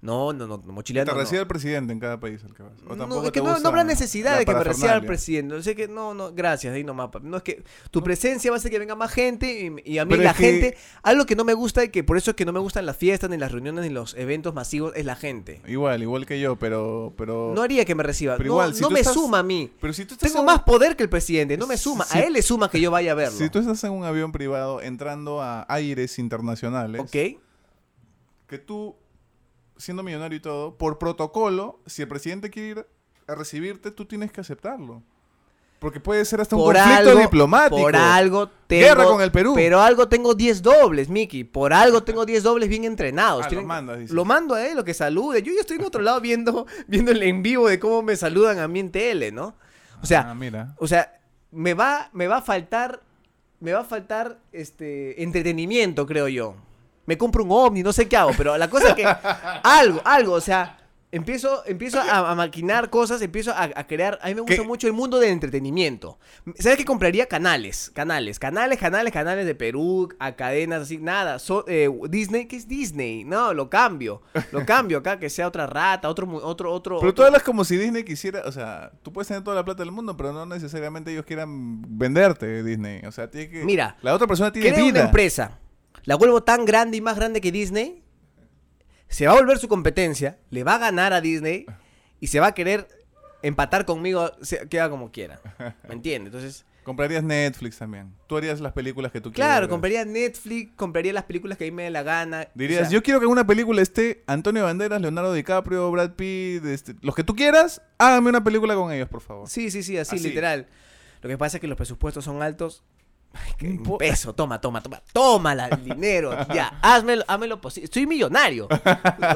No, no, no, mochileando.
Te
no.
recibe el presidente en cada país al que vas. O
No, es que no, no habrá necesidad de que me reciba el presidente. O sea que no, no, gracias, ahí nomás. papi. No es que tu presencia va a hacer que venga más gente y, y a mí
Pero
la
que-
gente, algo que no me gusta y que por eso es que no me gustan las fiestas, ni las reuniones, ni los eventos masivos, es la gente.
Igual, igual que yo, pero... pero...
No haría que me reciba.
Pero
no
igual, si
no
tú
me
estás-
suma a mí.
Pero si tú estás
Tengo
en-
más poder que el presidente, no me suma.
Si-
A él le suma que yo vaya a verlo.
Si tú estás en un avión privado entrando a aires internacionales,
¿Ok?
que tú, siendo millonario y todo, por protocolo, si el presidente quiere ir a recibirte, tú tienes que aceptarlo. Porque puede ser hasta un conflicto
algo,
diplomático.
Por algo tengo.
Guerra con el Perú.
Pero algo tengo 10 dobles, Miki. Por algo tengo 10 dobles bien entrenados.
Ah, mandas.
Lo mando a él, lo que salude. Yo ya estoy en otro lado viendo, viendo el en vivo de cómo me saludan a mí en tele, ¿no? O sea,
Ah, mira.
o sea, me va, me va a faltar, me va a faltar este entretenimiento, creo yo. Me compro un ovni, no sé qué hago, pero la cosa es que algo, algo, o sea, empiezo, empiezo a, a maquinar cosas, empiezo a, a crear. A mí me gusta
¿Qué?
mucho el mundo del entretenimiento. ¿Sabes qué compraría? Canales, canales, canales, canales, canales de Perú, a cadenas así, nada. So- eh, Disney, ¿qué es Disney? No, lo cambio, lo cambio acá, que sea otra rata, otro, otro, otro.
Pero tú hablas como si Disney quisiera, o sea, tú puedes tener toda la plata del mundo, pero no necesariamente ellos quieran venderte Disney. O sea, tiene que...
Mira,
la otra persona tiene
Creo una
vida.
empresa, la vuelvo tan grande y más grande que Disney, se va a volver su competencia, le va a ganar a Disney y se va a querer empatar conmigo, se- queda como quiera. ¿Me entiendes? Entonces,
Comprarías Netflix también. Tú harías las películas que tú quieras.
claro, compraría Netflix, compraría las películas que a mí me dé la gana.
Dirías,
o sea,
yo quiero que en una película esté Antonio Banderas, Leonardo DiCaprio, Brad Pitt, este, los que tú quieras, hágame una película con ellos, por favor.
Sí, sí, sí, así,
Así.
literal. Lo que pasa es que los presupuestos son altos. Ay, que
Un
un
po-
peso, toma, toma, toma. Tómala el dinero. Ya, házmelo, házmelo posible. Soy millonario.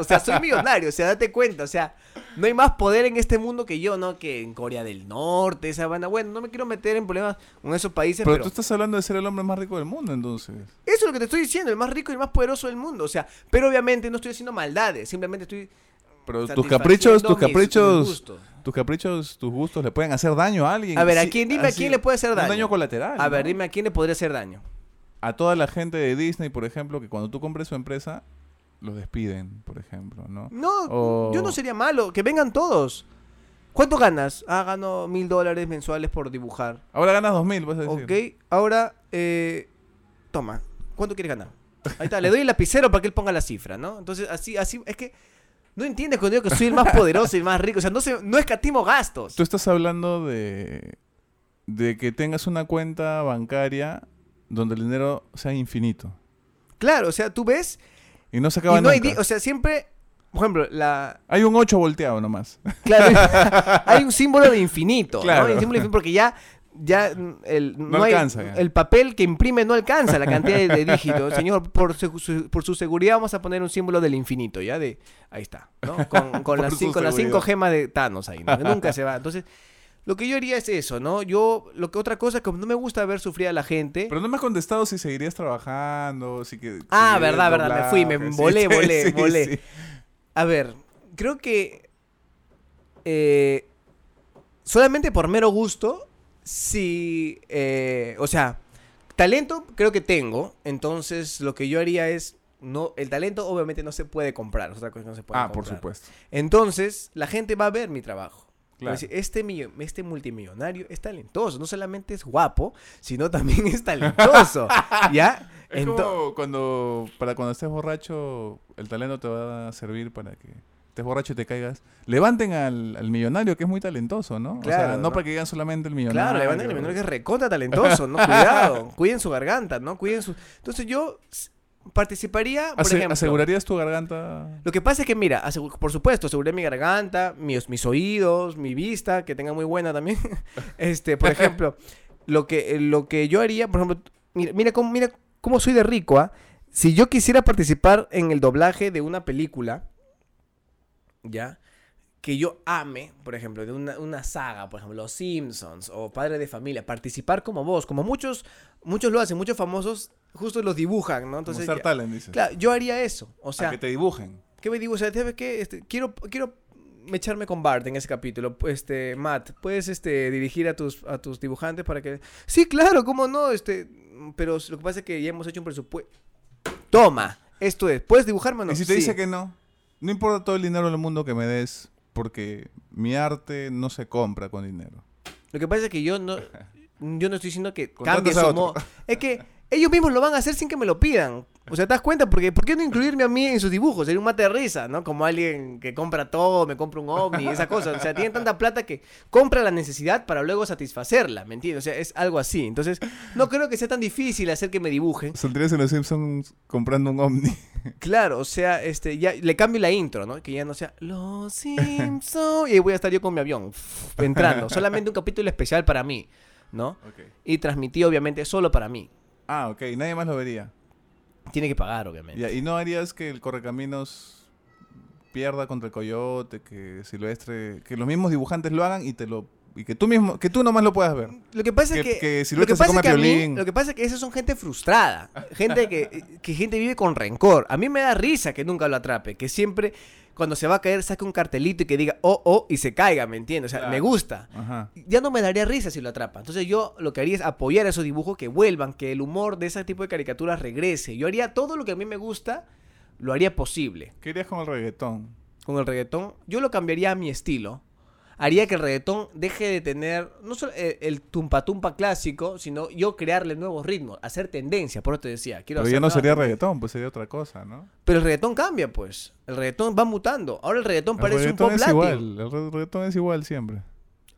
O sea, soy millonario. O sea, date cuenta. O sea, no hay más poder en este mundo que yo, ¿no? Que en Corea del Norte, esa banda. Bueno, no me quiero meter en problemas con esos países,
Pero
pero.
tú estás hablando de ser el hombre más rico del mundo, entonces.
Eso es lo que te estoy diciendo, el más rico y el más poderoso del mundo. O sea, pero obviamente no estoy haciendo maldades. Simplemente estoy.
Pero tus caprichos, tus
mis- mis
caprichos. Tus caprichos, tus gustos le pueden hacer daño a alguien.
A ver, ¿a quién? Dime a quién le puede hacer
un
daño.
daño colateral.
A ver, dime a quién le podría hacer daño.
A toda la gente de Disney, por ejemplo, que cuando tú compres su empresa, los despiden, por ejemplo, ¿no?
No,
O-
yo no sería malo. Que vengan todos. ¿Cuánto ganas? Ah, gano mil dólares mensuales por dibujar.
Ahora ganas dos mil, vas a decir.
Ok, ahora, eh, toma. ¿Cuánto quieres ganar? Ahí está, le doy el lapicero para que él ponga la cifra, ¿no? Entonces, así, así, es que no entiendes cuando digo que soy el más poderoso y el más rico. O sea, no, se, no escatimo gastos.
Tú estás hablando de, de que tengas una cuenta bancaria donde el dinero sea infinito.
Claro, o sea, tú ves
Y no se acaba
y no hay,
nunca.
di- o sea, siempre, por ejemplo, la,
Hay un 8 volteado nomás.
Claro, hay un símbolo de infinito. ¿no?
Claro.
Hay un símbolo de infinito porque ya, ya el,
No
hay-
alcanza ya.
el papel que imprime no alcanza la cantidad de, de dígitos. Señor, por su, su- por su seguridad vamos a poner un símbolo del infinito, ¿ya? De, ahí está, ¿no? Con, las, cinco, las cinco
seguridad.
gemas de Thanos ahí, ¿no? Que nunca se va. Entonces, lo que yo haría es eso, ¿no? Yo, lo que otra cosa, como no me gusta ver sufrir a la gente...
Pero no me has contestado si seguirías trabajando, si que...
Ah, verdad, verdad, me fui, me
sí,
volé, volé,
sí,
volé.
sí.
A ver, creo que eh, solamente por mero gusto, si, eh, o sea, talento creo que tengo, entonces lo que yo haría es, no, el talento obviamente no se puede comprar, otra cosa no se puede
Ah, por supuesto.
Entonces, la gente va a ver mi trabajo.
Claro.
decir, este, este multimillonario es talentoso, no solamente es guapo, sino también es talentoso, ¿ya?
Es como cuando, para cuando estés borracho, el talento te va a servir para que estés borracho y te caigas, levanten al, al millonario que es muy talentoso, ¿no? o sea,
Claro,
no,
¿no?
para que digan solamente el millonario.
Claro, levanten el menor que es recontra talentoso, ¿no? Cuidado, cuiden su garganta, ¿no? Cuiden su... Entonces yo participaría, por
Ase-
ejemplo...
¿Asegurarías tu garganta?
Lo que pasa es que, mira, por supuesto, aseguré mi garganta, mis, mis oídos, mi vista, que tenga muy buena también. este, por ejemplo, lo que, lo que yo haría, por ejemplo, mira, mira cómo, mira cómo soy de rico, ¿ah? Si yo quisiera participar en el doblaje de una película, ¿ya? Que yo ame, por ejemplo, de una, una saga, por ejemplo, Los Simpsons o Padre de Familia, participar como vos, como muchos, muchos lo hacen, muchos famosos justo los dibujan, ¿no?
Entonces,
Entonces,
Star
ya-
Talent, dices.
claro, yo haría eso, o
A
sea...
que te dibujen.
¿Qué me sea, ¿sabes qué? Este, quiero, quiero echarme con Bart en ese capítulo. Este, Matt, ¿puedes este, dirigir a tus, a tus dibujantes para que... Sí, claro, ¿cómo no? Este, pero lo que pasa es que ya hemos hecho un presupuesto. Toma, esto es. ¿Puedes dibujarme o no?
y si te
Sí.
dice que no, no importa todo el dinero del mundo que me des, porque mi arte no se compra con dinero.
Lo que pasa es que yo no, yo no estoy diciendo que
Contratas
cambie
a
su
otro.
modo. Es que ellos mismos lo van a hacer sin que me lo pidan. O sea, ¿te das cuenta? Porque ¿por qué no incluirme a mí en sus dibujos? Sería un mate de risa, ¿no? Como alguien que compra todo, me compra un ovni, esa cosa. O sea, tienen tanta plata que compra la necesidad para luego satisfacerla, ¿me entiendes? O sea, es algo así. Entonces, no creo que sea tan difícil hacer que me dibujen.
Saldrías en los Simpsons comprando un Omni.
Claro, o sea, este, ya le cambio la intro, ¿no? Que ya no sea Los Simpsons. Y ahí voy a estar yo con mi avión entrando. Solamente un capítulo especial para mí, ¿no? Y transmitido, obviamente, solo para mí.
Ah, ok. Nadie más lo vería.
Tiene que pagar, obviamente.
Ya, y no harías que el Correcaminos pierda contra el Coyote, que Silvestre, que los mismos dibujantes lo hagan y te lo y que tú mismo, que tú nomás lo puedas ver.
Lo que pasa es
Que-
que, lo que
se
pasa
come
es que a mí- lo que pasa es que esas son gente frustrada, gente que, que gente vive con rencor. A mí me da risa que nunca lo atrape, que siempre cuando se va a caer saque un cartelito y que diga oh oh y se caiga, ¿me entiendes? O sea,
Claro.
me gusta.
Ajá.
Ya no me daría risa si lo atrapa. Entonces yo lo que haría es apoyar esos dibujos que vuelvan, que el humor de ese tipo de caricaturas regrese. Yo haría todo lo que a mí me gusta, lo haría posible.
¿Qué harías con el reggaetón?
Con el reggaetón, yo lo cambiaría a mi estilo. Haría que el reggaetón deje de tener no solo el, el tumpa tumpa clásico, sino yo crearle nuevos ritmos, hacer tendencia. Por eso te decía, quiero
Pero
hacer
ya no sería
tendencias.
reggaetón, pues sería otra cosa, ¿no?
Pero el reggaetón cambia, pues. El reggaetón va mutando. Ahora el reggaetón
El
parece
reggaetón
un pop
es igual, el re- reggaetón es igual siempre.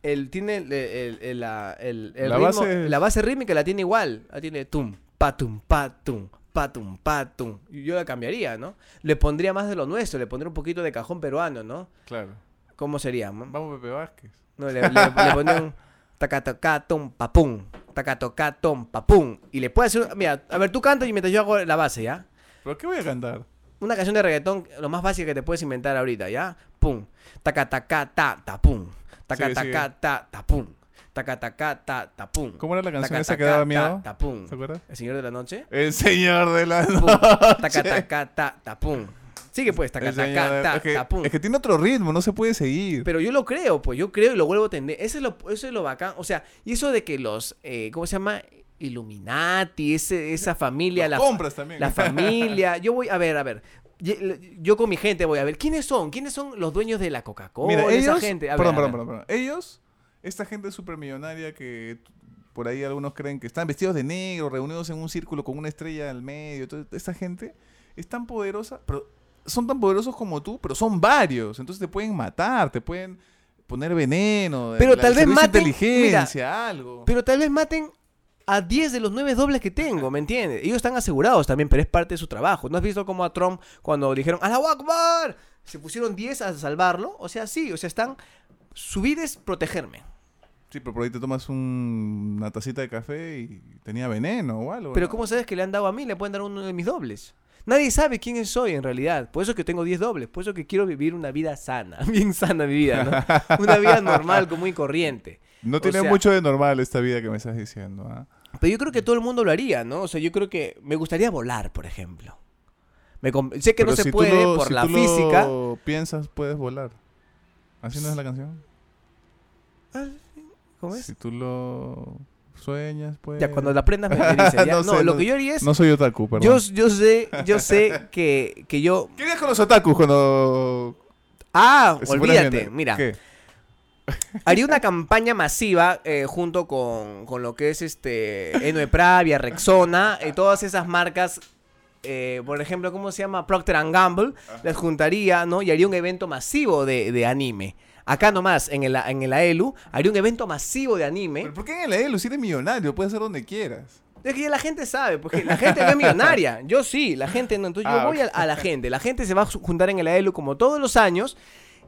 El, tiene el, la, el- el
La
ritmo-
base
la base rítmica la tiene igual. La tiene tum, patum, patum, patum, patum. Yo la cambiaría, ¿no? Le pondría más de lo nuestro, le pondría un poquito de cajón peruano, ¿no?
Claro.
¿Cómo sería? no?
Vamos Pepe Vázquez.
No, le, le, le pondría un tacatocatum, papum, tacatocatum, papum. Y le puede hacer, mira, a ver, tú cantas y mientras yo hago la base, ¿ya?
¿Pero qué voy a cantar?
Una canción de reggaetón, lo más básico que te puedes inventar ahorita, ¿ya? Pum. Tacatacata, tapum. Tacatacata, tapum. Tacatacata, tapum.
¿Cómo era la canción esa que daba miedo?
Tapum.
¿Se acuerdas?
El Señor de la Noche.
El señor de la
Pum.
noche.
Tacatacata, tapum. Sigue pues,
El señor de-
tacatacata,
es, que, es que tiene otro ritmo, no se puede seguir.
Pero yo lo creo, pues yo creo y lo vuelvo a entender. Eso es lo, eso es lo bacán. O sea, y eso de que los, eh, ¿cómo se llama? Illuminati, ese, esa familia,
Los
la,
compras también.
la familia. Yo voy, a ver, a ver. Yo con mi gente voy a ver. ¿Quiénes son? ¿Quiénes son los dueños de la Coca-Cola? Esa gente. A ver,
perdón,
a
perdón,
ver.
perdón, perdón. Ellos, esta gente supermillonaria que por ahí algunos creen que están vestidos de negro, reunidos en un círculo con una estrella al medio, toda esta gente es tan poderosa, pero son tan poderosos como tú, pero son varios, entonces te pueden matar, te pueden poner veneno,
Pero
la-
tal vez maten-
inteligencia, algo.
Pero tal vez maten a 10 de los 9 dobles que tengo, ¿me entiendes? Ellos están asegurados también, pero es parte de su trabajo. ¿No has visto cómo a Trump, cuando dijeron ¡A la Akbar! Se pusieron 10 a salvarlo. O sea, sí, o sea, están. Su vida es protegerme.
Sí, pero por ahí te tomas un- una tacita de café y tenía veneno o algo.
Pero
¿no?
¿cómo sabes que le han dado a mí? Le pueden dar uno de mis dobles. Nadie sabe quién soy en realidad. Por eso que tengo 10 dobles. Por eso que quiero vivir una vida sana. Bien sana mi vida, ¿no? Una vida normal, común y corriente.
No
o
tiene
sea-
mucho de normal esta vida que me estás diciendo. ¿ah?
Pero yo creo que todo el mundo lo haría, ¿no? O sea, yo creo que me gustaría volar, por ejemplo. Me sé que no
Pero
se
si
puede
lo-
por
si
la
tú lo
física.
piensas, puedes volar. ¿Así no es la canción?
Ah, ¿Cómo es?
Si tú lo sueñas, pues...
Ya, cuando la prendas me, me dice, ya.
No
No,
sé,
lo
no-
que yo haría es...
No soy otaku, perdón.
yo, yo sé, yo sé que, que yo...
¿Qué harías con los otakus cuando...
Ah, olvídate, mira.
¿Qué?
Haría una campaña masiva eh, junto con, con lo que es este Eno de Pravia, Rexona y todas esas marcas eh, por ejemplo, ¿cómo se llama? Procter and Gamble, les juntaría, ¿no? Y haría un evento masivo de, de anime. Acá nomás, en el, en el AELU, haría un evento masivo de anime.
¿Pero por qué en el ELU si eres millonario? Puedes hacer donde quieras.
Es que ya la gente sabe, porque la gente no es millonaria. Yo sí, la gente no. Entonces yo
Ah,
voy a, a la gente. La gente se va a juntar en el AELU como todos los años.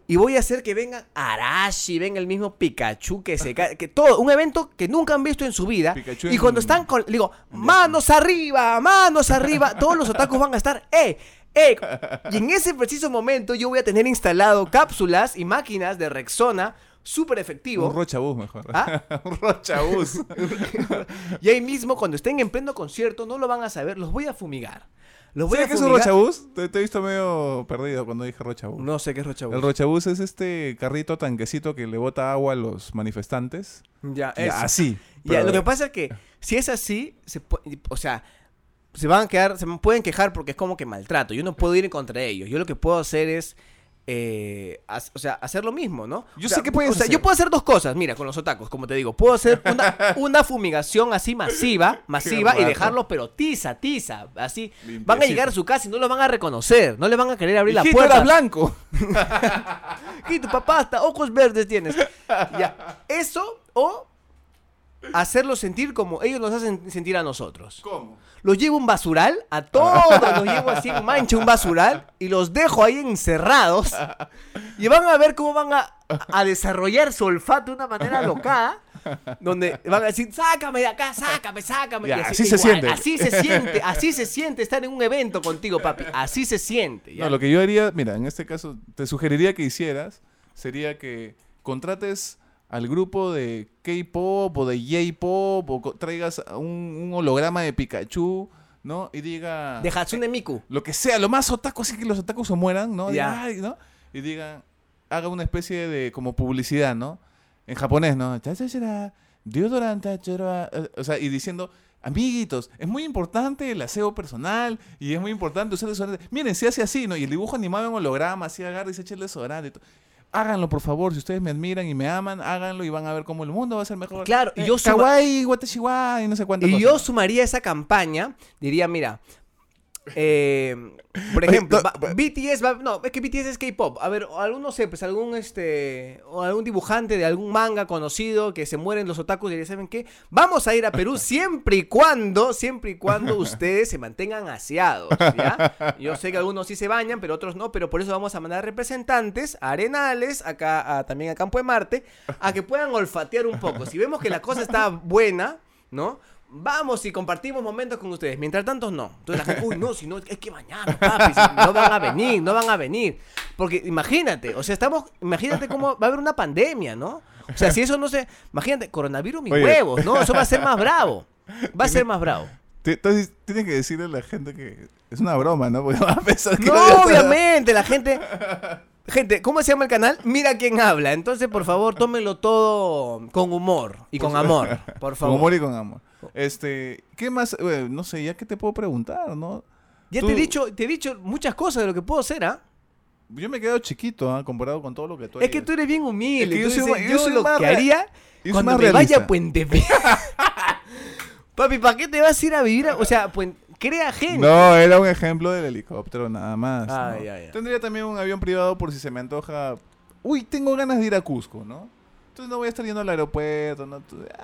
Y voy a hacer que vengan Arashi, venga el mismo Pikachu, que se ca- que todo, un evento que nunca han visto en su vida.
Pikachu
y cuando están con, digo, manos arriba, manos arriba, todos los otakus van a estar, ¡eh! Y en ese preciso momento yo voy a tener instalado cápsulas y máquinas de Rexona súper efectivo.
Un rochabús mejor.
¿Ah?
un rochabús.
Y ahí mismo, cuando estén en pleno concierto, no lo van a saber, los voy a fumigar. Los voy
¿Sabes qué es un rochabús? Te, te he visto medio perdido cuando dije rochabús.
No sé qué es Rochabús.
El rochabús es este carrito tanquecito que le bota agua a los manifestantes.
Ya, eso.
así.
Ya, lo que pasa es que si es así, se o sea, se van a quedar, se me pueden quejar porque es como que maltrato. Yo no puedo ir en contra de ellos. Yo lo que puedo hacer es, eh, o sea, hacer lo mismo, ¿no?
Yo
O
sé
sea,
que puedes
O sea,
hacer.
yo puedo hacer dos cosas, mira, con los otacos, como te digo. Puedo hacer una, una fumigación así masiva, masiva, y dejarlos, pero tiza, tiza, así. Van a llegar a su casa y no los van a reconocer. No le van a querer abrir la puerta.
blanco.
Y tu papá hasta ojos verdes tienes. Ya. Eso o hacerlos sentir como ellos nos hacen sentir a nosotros.
¿Cómo?
Los llevo un basural, a todos los llevo así en mancha un basural y los dejo ahí encerrados. Y van a ver cómo van a, a desarrollar su olfato de una manera locada. Donde van a decir, sácame de acá, sácame, sácame.
Ya,
Y
así se siente.
Así se siente, así se siente estar en un evento contigo, papi. Así se siente. ¿ya?
No, lo que yo haría, mira, en este caso, te sugeriría que hicieras, sería que contrates al grupo de K-pop o de J-pop o traigas un, un holograma de Pikachu, ¿no? Y diga
De Hatsune Miku.
lo que sea, lo más otaku, así que los otakus se mueran, ¿no? Diga,
Ya.
"Ay", ¿no? Y diga, haga una especie de como publicidad, ¿no? En japonés, ¿no? Deodorante, eh, O sea, y diciendo, amiguitos, es muy importante el aseo personal y es muy importante usar desodorante. Miren, se hace así, ¿no? Y el dibujo animado en holograma, así agarra y se echa el desodorante y todo. Háganlo, por favor, si ustedes me admiran y me aman, háganlo y van a ver cómo el mundo va a ser mejor.
Claro, y
Eh,
yo suma-
kawaii, y no sé cuántas
Y
cosas.
yo sumaría esa campaña, diría, mira, eh, por ejemplo,
no,
va- BTS va, no, es que BTS es K-pop. A ver, algún, no sé, pues algún este, o algún dibujante de algún manga conocido que se mueren los otakus y diría, ¿saben qué? Vamos a ir a Perú siempre y cuando, siempre y cuando ustedes se mantengan aseados, ¿ya? Yo sé que algunos sí se bañan, pero otros no, pero por eso vamos a mandar representantes a Arenales, acá a- también a Campo de Marte, a que puedan olfatear un poco. Si vemos que la cosa está buena, ¿no? Vamos y compartimos momentos con ustedes. Mientras tanto, no. Entonces la gente, uy, no, si no, es que mañana, papi, si no van a venir, no van a venir. Porque imagínate, o sea, estamos, imagínate cómo va a haber una pandemia, ¿no? O sea, si eso no se, imagínate, coronavirus, mis
Oye.
huevos, ¿no? Eso va a ser más bravo. Va a ser más bravo.
Entonces tienes que decirle a la gente que es una broma, ¿no? Porque van a pensar que...
No, obviamente, la gente. Gente, ¿cómo se llama el canal? Mira quién habla. Entonces, por favor, tómenlo todo con humor y con amor. Por
Con
favor.
humor y con amor. Este, ¿qué más? Bueno, no sé, ya que te puedo preguntar, ¿no?
Ya
Tú-
te he dicho, te he dicho muchas cosas de lo que puedo hacer, ¿ah?
Yo me he quedado chiquito, ¿ah? Comparado con todo lo que tú
Es que tú eres bien humilde.
Es que yo soy
dices,
yo soy
lo que haría
yo
cuando me vaya a Puente. Papi, ¿para qué te vas a ir a vivir? a- O sea, pues, crea gente.
No, era un ejemplo del helicóptero nada más.
Ah,
¿no?
ya, ya.
Tendría también un avión privado por si se me antoja. Uy, tengo ganas de ir a Cusco, ¿no? Entonces no voy a estar yendo al aeropuerto, ¿no? Ah,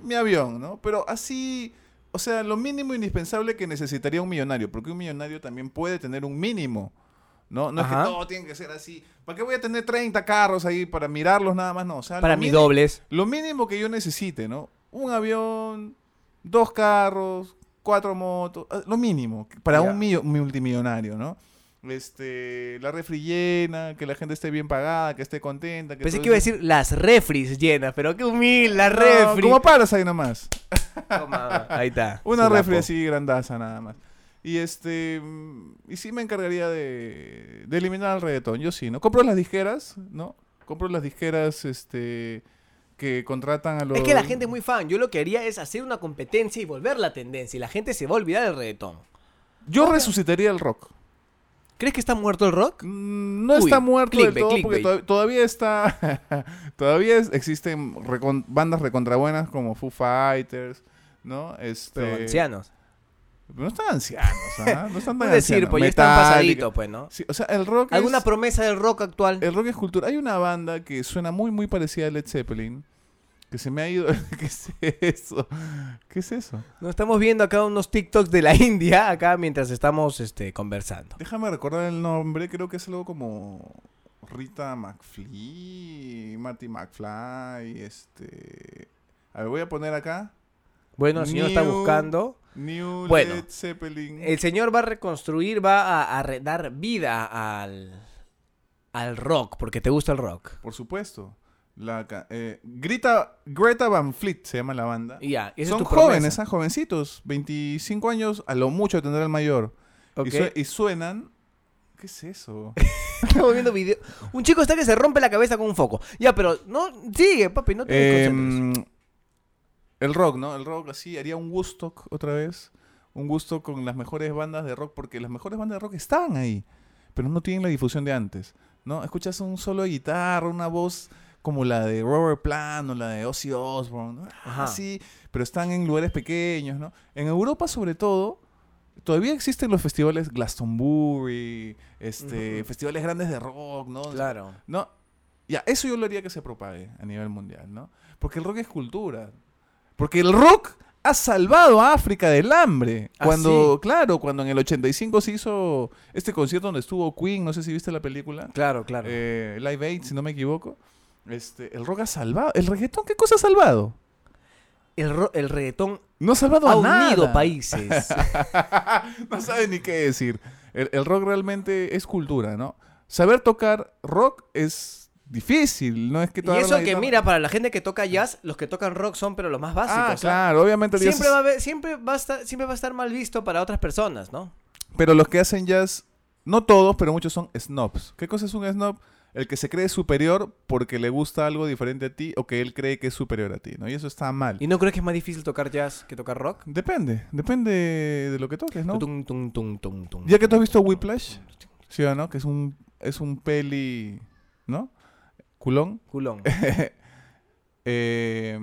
mi avión, ¿no? Pero así, o sea, lo mínimo indispensable que necesitaría un millonario, porque un millonario también puede tener un mínimo, ¿no? No es que todo tiene que ser así. ¿Para qué voy a tener 30 carros ahí para mirarlos nada más? No, o sea,
Para
mínimo-
dobles.
Lo mínimo que yo necesite, ¿no? Un avión, dos carros, cuatro motos, eh, lo mínimo para un millo- multimillonario, ¿no? Este, la refri llena, que la gente esté bien pagada, que esté contenta. Que
Pensé que iba a decir las refris llenas, pero qué humilde, la
No,
refri.
como paras ahí nomás.
Toma, ahí está.
Una refri así grandaza nada más. Y este, mm, y sí me encargaría de, de eliminar el reggaetón, yo sí, ¿no? Compro las disqueras, ¿no? Compro las disqueras, este, que contratan a los...
Es que la gente es muy fan. Yo lo que haría es hacer una competencia y volver la tendencia. Y la gente se va a olvidar del reggaetón.
Yo resucitaría el rock.
¿Crees que está muerto el rock?
Mm, No
Uy,
está muerto
clickbait,
del todo porque to- todavía está. todavía es- existen recon- bandas recontrabuenas como Foo Fighters, ¿no? Este,
Pero ancianos.
No están ancianos, ¿ah? No están tan
Es decir,
ancianos.
pues ya están pasaditos, pues, ¿no?
Sí, o sea, el rock
¿Alguna
es...
promesa del rock actual?
El rock es cultura. Hay una banda que suena muy, muy parecida a Led Zeppelin. Que se me ha ido... ¿Qué es eso? ¿Qué es eso?
Nos estamos viendo acá unos TikToks de la India, acá mientras estamos este, conversando.
Déjame recordar el nombre. Creo que es algo como... Rita McFly, Marty McFly, este... A ver, voy a poner acá.
Bueno, el señor está buscando.
New
Bueno,
Led Zeppelin.
El señor va a reconstruir, va a, a dar vida al, al rock, porque te gusta el rock.
Por supuesto. La, eh, Greta, Greta Van Fleet se llama la banda.
Ya,
Son jóvenes, ¿ah? jovencitos. 25 años, a lo mucho tendrá el mayor.
Ok.
Y, sue- y suenan... ¿Qué es eso?
Estamos viendo video. Un chico está que se rompe la cabeza con un foco. Ya, pero no, sigue, papi, no te.
Em, el rock, ¿no? El rock así, haría un Woodstock otra vez. Un Woodstock con las mejores bandas de rock, porque las mejores bandas de rock están ahí, pero no tienen la difusión de antes, ¿no? Escuchas un solo de guitarra, una voz como la de Robert Plant o la de Ozzy Osbourne, ¿no? Así, pero están en lugares pequeños, ¿no? En Europa, sobre todo, todavía existen los festivales Glastonbury, este, festivales grandes de rock, ¿no?
Claro.
No, ya, eso yo lo haría que se propague a nivel mundial, ¿no? Porque el rock es cultura. Porque el rock ha salvado a África del hambre.
¿Ah,
Cuando, claro, cuando en el 85 se hizo este concierto donde estuvo Queen, no sé si viste la película.
Claro, claro.
Eh, Live Aid, si no me equivoco. Este, el rock ha salvado. ¿El reggaetón qué cosa ha salvado?
el, ro- el reggaetón
No ha salvado
ha
a
unido
nada.
países.
no sabe ni qué decir. El, el rock realmente es cultura, ¿no? Saber tocar rock es difícil, no es que
y eso que
guitarra-
mira, para la gente que toca jazz, los que tocan rock son pero los más básicos.
Ah, claro, obviamente el jazz
Siempre
es-
va, a haber- siempre, va a estar, siempre va a estar mal visto para otras personas, ¿no?
Pero los que hacen jazz, no todos, pero muchos son snobs. ¿Qué cosa es un snob? El que se cree superior porque le gusta algo diferente a ti o que él cree que es superior a ti, ¿no? Y eso está mal.
¿Y no crees que es más difícil tocar jazz que tocar rock?
Depende, depende de lo que toques, ¿no?
Tum, tum, tum, tum, tum,
Ya que tú has visto Whiplash. ¿sí o no? Que es un, es un peli, ¿no? Culón.
Culón.
Eh,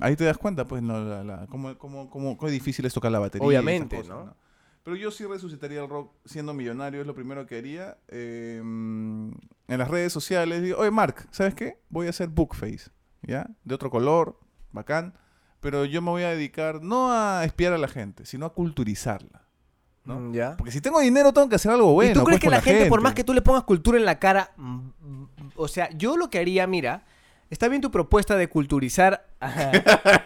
ahí te das cuenta, pues, ¿no? La, la- cómo, cómo, cómo, cómo difícil es tocar la batería.
Obviamente,
cosas,
¿no?
Pero yo sí resucitaría el rock siendo millonario, es lo primero que haría. Eh, mm, en las redes sociales digo, oye, Mark, ¿sabes qué? Voy a hacer bookface, ¿ya? De otro color, bacán. Pero yo me voy a dedicar no a espiar a la gente, sino a culturizarla. ¿no?
Mm, ¿Ya?
Porque si tengo dinero tengo que hacer algo bueno.
¿Y tú crees
pues,
que la gente, por más que tú le pongas cultura en la cara, mm, mm, o sea, yo lo que haría, mira, está bien tu propuesta de culturizar a,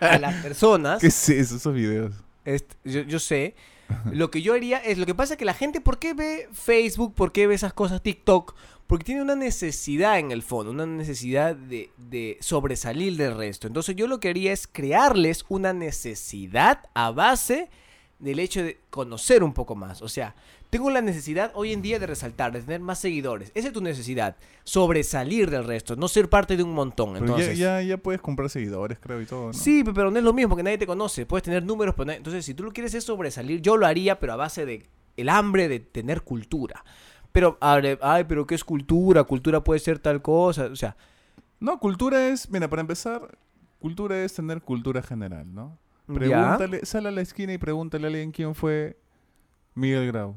a las personas,
¿Qué es eso, esos videos?
Est- yo, yo sé, lo que yo haría es, lo que pasa es que la gente, ¿por qué ve Facebook? ¿Por qué ve esas cosas TikTok? Porque tiene una necesidad en el fondo, una necesidad de, de sobresalir del resto. Entonces yo lo que haría es crearles una necesidad a base del hecho de conocer un poco más. O sea, tengo la necesidad hoy en día de resaltar, de tener más seguidores. Esa es tu necesidad, sobresalir del resto, no ser parte de un montón.
Pero
Entonces,
ya, ya, ya puedes comprar seguidores, creo, y todo, ¿no?
Sí, pe- pero no es lo mismo porque nadie te conoce. Puedes tener números, pero nadie- entonces si tú lo quieres es sobresalir, yo lo haría, pero a base de el hambre de tener cultura. Pero, ay, pero ¿qué es cultura? Cultura puede ser tal cosa. O sea,
No, cultura es, mira, para empezar, cultura es tener cultura general, ¿no?
ya.
Pregúntale, sale a la esquina y pregúntale a alguien quién fue Miguel Grau.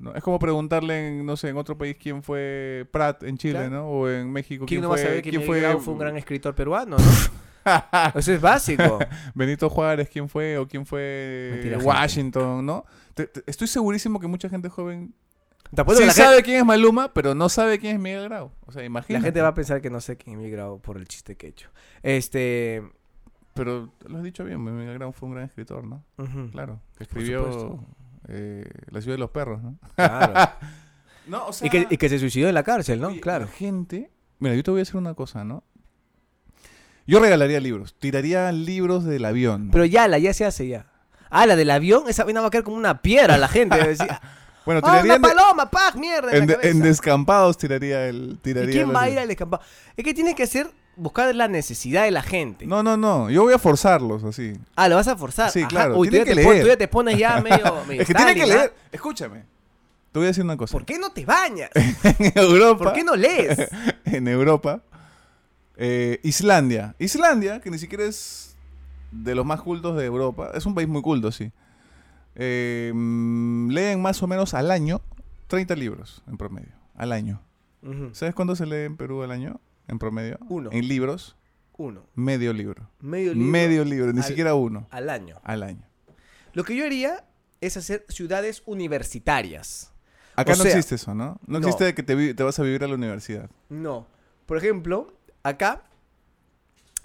¿No? Es como preguntarle, en, no sé, en otro país quién fue Pratt en Chile,
Claro.
¿no? O en México
¿Quién
quién
no
fue,
va a saber que
quién fue,
Grau fue un gran escritor peruano, no? Eso es básico.
Benito Juárez, quién fue, o quién fue
Mentira, gente.
Washington, ¿no? Te- te- estoy segurísimo que mucha gente joven sí
la,
sabe
gente,
quién es Maluma, pero no sabe quién es Miguel Grau. O sea,
la
imagínate.
gente va a pensar que no sé quién es Miguel Grau por el chiste que he hecho. Este...
Pero lo has dicho bien, Miguel Grau fue un gran escritor, ¿no? Claro, que escribió. Eh, La ciudad de los perros, ¿no?
claro.
No, o sea...
y, que, y que se suicidó en la cárcel, ¿no?
oye,
claro.
La gente... Mira, yo te voy a decir una cosa, ¿no? Yo regalaría libros. Tiraría libros del avión.
Pero ya, la ya se hace ya. Ah, la del avión, esa vaina va a caer como una piedra la gente. a
bueno,
¡Ah,
tiraría
una
en, de-
paloma! ¡Pag! ¡Mierda! En,
en
la
de-
cabeza!
en descampados tiraría el... Tiraría
¿Y quién va a ir al descampado? Es que tienes que hacer, buscar la necesidad de la gente.
No, no, no. Yo voy a forzarlos así.
Ah, lo vas a forzar.
Sí,
Ajá.
claro,
Uy, tú ya,
que
te pon- tú ya te pones ya medio, medio
Es que tiene que
¿ah?
leer. Escúchame. Te voy a decir una cosa.
¿Por qué no te bañas?
en Europa...
¿Por qué no lees?
en Europa. eh, Islandia. Islandia, que ni siquiera es de los más cultos de Europa. Es un país muy culto, sí. eh, mm, leen más o menos al año 30 libros en promedio. Al año. ¿Sabes cuánto se lee en Perú al año? En promedio.
Uno.
En libros,
Uno.
medio libro.
Medio libro
Medio libro, ni
al-
siquiera uno.
al año.
Al año.
Lo que yo haría es hacer ciudades universitarias.
Acá
O
no
sea,
existe eso, ¿no? No
no.
existe que te, te vas a vivir a la universidad.
No. Por ejemplo, acá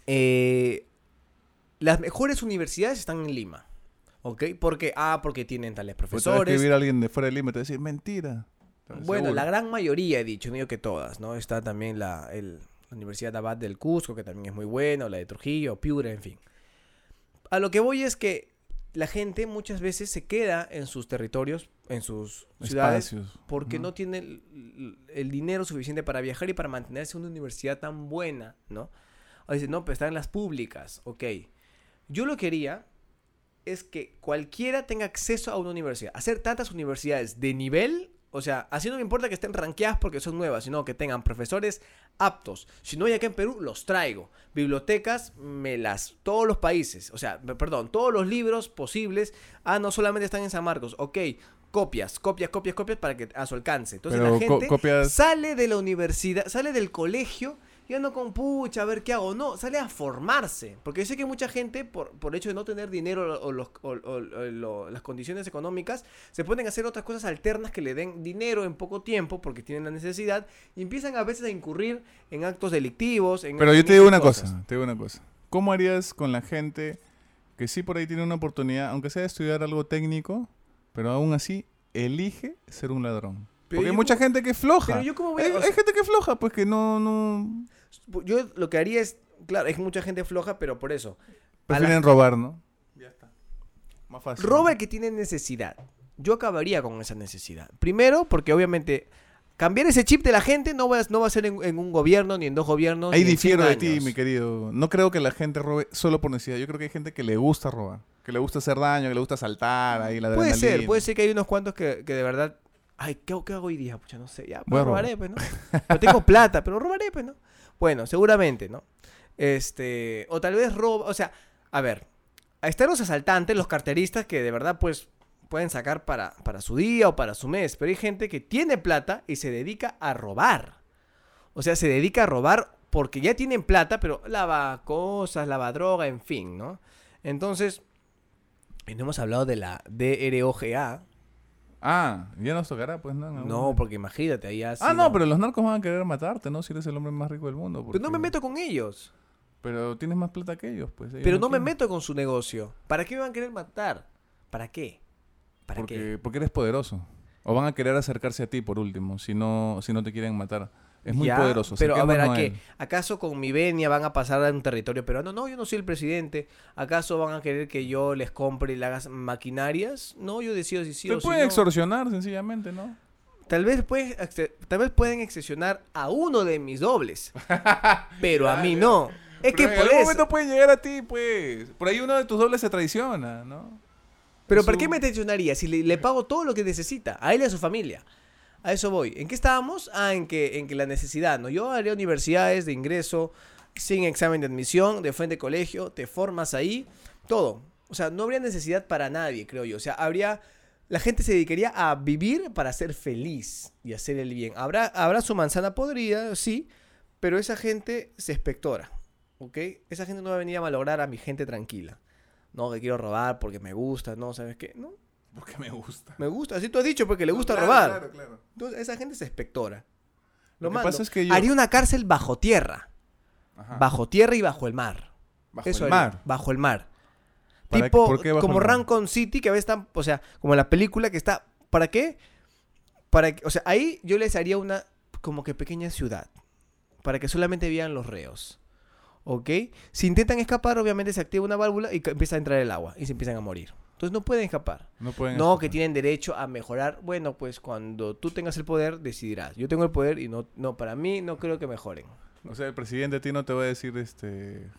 eh, las mejores universidades están en Lima. ¿Ok? Porque, ah, porque tienen tales
Pues te va a
profesores.
alguien de fuera de Lima y te decir, mentira.
Bueno,
Seguro.
la gran mayoría he dicho, no digo que todas, ¿no? Está también la, el- la Universidad de Abad del Cusco, que también es muy buena, o la de Trujillo, Piura, en fin. A lo que voy es que la gente muchas veces se queda en sus territorios, en sus ciudades,
Espacios.
porque no tiene el, dinero suficiente para viajar y para mantenerse en una universidad tan buena, ¿no? O dice, no, pero están las públicas, ok. Yo lo que haría es que cualquiera tenga acceso a una universidad. Hacer tantas universidades de nivel, o sea, así no me importa que estén rankeadas porque son nuevas, sino que tengan profesores aptos. Si no hay acá en Perú, los traigo. Bibliotecas, me las, todos los países, o sea, perdón, todos los libros posibles. Ah, no solamente están en San Marcos, ok. Copias, copias, copias, copias para que a su alcance. Entonces
Pero
la gente
copias-
sale de la universidad, sale del colegio y ando con pucha, a ver qué hago. No, sale a formarse. Porque yo sé que mucha gente, por, por el hecho de no tener dinero o, los- o- o- o lo- las condiciones económicas, se pueden hacer otras cosas alternas que le den dinero en poco tiempo porque tienen la necesidad y empiezan a veces a incurrir en actos delictivos. En,
Pero yo te digo una
cosas.
cosa, te digo una cosa. ¿Cómo harías con la gente que sí por ahí tiene una oportunidad, aunque sea de estudiar algo técnico, pero aún así elige ser un ladrón?
Pero
Porque hay
yo
mucha gente que es floja.
Pero yo cómo voy a-
hay,
o
hay
sea-
gente que es floja, pues que no, no
Yo lo que haría es, claro, es mucha gente floja, pero por eso. la-
prefieren robar, ¿no? Ya está. Más fácil.
Roba el que tiene necesidad. Yo acabaría con esa necesidad. Primero, porque obviamente cambiar ese chip de la gente no va a, no va a ser en, en un gobierno, ni en dos gobiernos.
Ahí
ni en 100
difiero de ti, mi querido. No creo que la gente robe solo por necesidad. Yo creo que hay gente que le gusta robar, que le gusta hacer daño, que le gusta saltar ahí la
Puede ser, puede ser que hay unos cuantos que, que de verdad. Ay, ¿qué, hago- qué hago hoy día? Pucha, no sé. Ya, pues,
robar.
robaré, pues, ¿no? Pero tengo plata, pero robaré, pues, ¿no? Bueno, seguramente, ¿no? Este. O tal vez roba. O sea, a ver. Están los asaltantes, los carteristas que de verdad, pues. Pueden sacar para, para su día o para su mes. Pero hay gente que tiene plata y se dedica a robar. O sea, se dedica a robar porque ya tienen plata, pero lava cosas, lava droga, en fin, ¿no? Entonces, no hemos hablado de la DROGA.
Ah, ya nos tocará, pues no.
No,
momento.
porque imagínate, ahí
Ah, no, pero los narcos van a querer matarte, ¿no? Si eres el hombre más rico del mundo.
Pero no me meto con ellos.
Pero tienes más plata que ellos, pues. ellos
Pero no me meto con su negocio. ¿Para qué me van a querer matar? ¿Para qué? ¿Para
porque,
qué?
porque eres poderoso. O van a querer acercarse a ti, por último, si no, si no te quieren matar. Es muy
Ya,
poderoso.
Pero a ver, ¿a qué? ¿Acaso con mi venia van a pasar a un territorio peruano? No, yo no soy el presidente. ¿Acaso van a querer que yo les compre y le hagas maquinarias? No, yo decido si sí
Te
o si
pueden
no.
extorsionar, sencillamente, ¿no?
Tal vez, tal vez pueden excepcionar a uno de mis dobles. pero a mí no. Es que
en
por
algún
eso.
momento pueden llegar a ti, pues. Por ahí uno de tus dobles se traiciona, ¿no?
Pero
Su-
¿para qué me traicionaría si le, le pago todo lo que necesita? A él y a su familia. A eso voy. ¿En qué estábamos? Ah, en que, en que la necesidad, ¿no? Yo haría universidades de ingreso sin examen de admisión, de frente de colegio, te formas ahí, todo. O sea, no habría necesidad para nadie, creo yo. O sea, habría... La gente se dedicaría a vivir para ser feliz y hacer el bien. Habrá, habrá su manzana podrida, sí, pero esa gente se espectora, ¿ok? Esa gente no va a venir a malograr a mi gente tranquila. No, que quiero robar porque me gusta, no, ¿sabes qué? No,
Porque me gusta.
me gusta, así tú has dicho, porque le gusta
Claro,
robar.
Claro, claro.
Entonces, esa gente se espectora.
Lo
Lo,
que pasa es que yo-
Haría una cárcel bajo tierra.
Ajá.
Bajo tierra y bajo el mar.
Bajo
Eso
el
haría,
mar.
Bajo el mar.
¿Para-
tipo,
qué
como? Rancon City, que a veces están, o sea, como la película que está, ¿para qué? Para o sea, ahí yo les haría una como que pequeña ciudad, para que solamente vivan los reos. ¿Ok? Si intentan escapar, obviamente se activa una válvula y empieza a entrar el agua y se empiezan a morir. Entonces no pueden escapar.
No pueden
No, que tienen derecho a mejorar. Bueno, pues cuando tú tengas el poder, decidirás. Yo tengo el poder y no, no para mí no creo que mejoren.
O sea, el presidente a ti no te va a decir, este...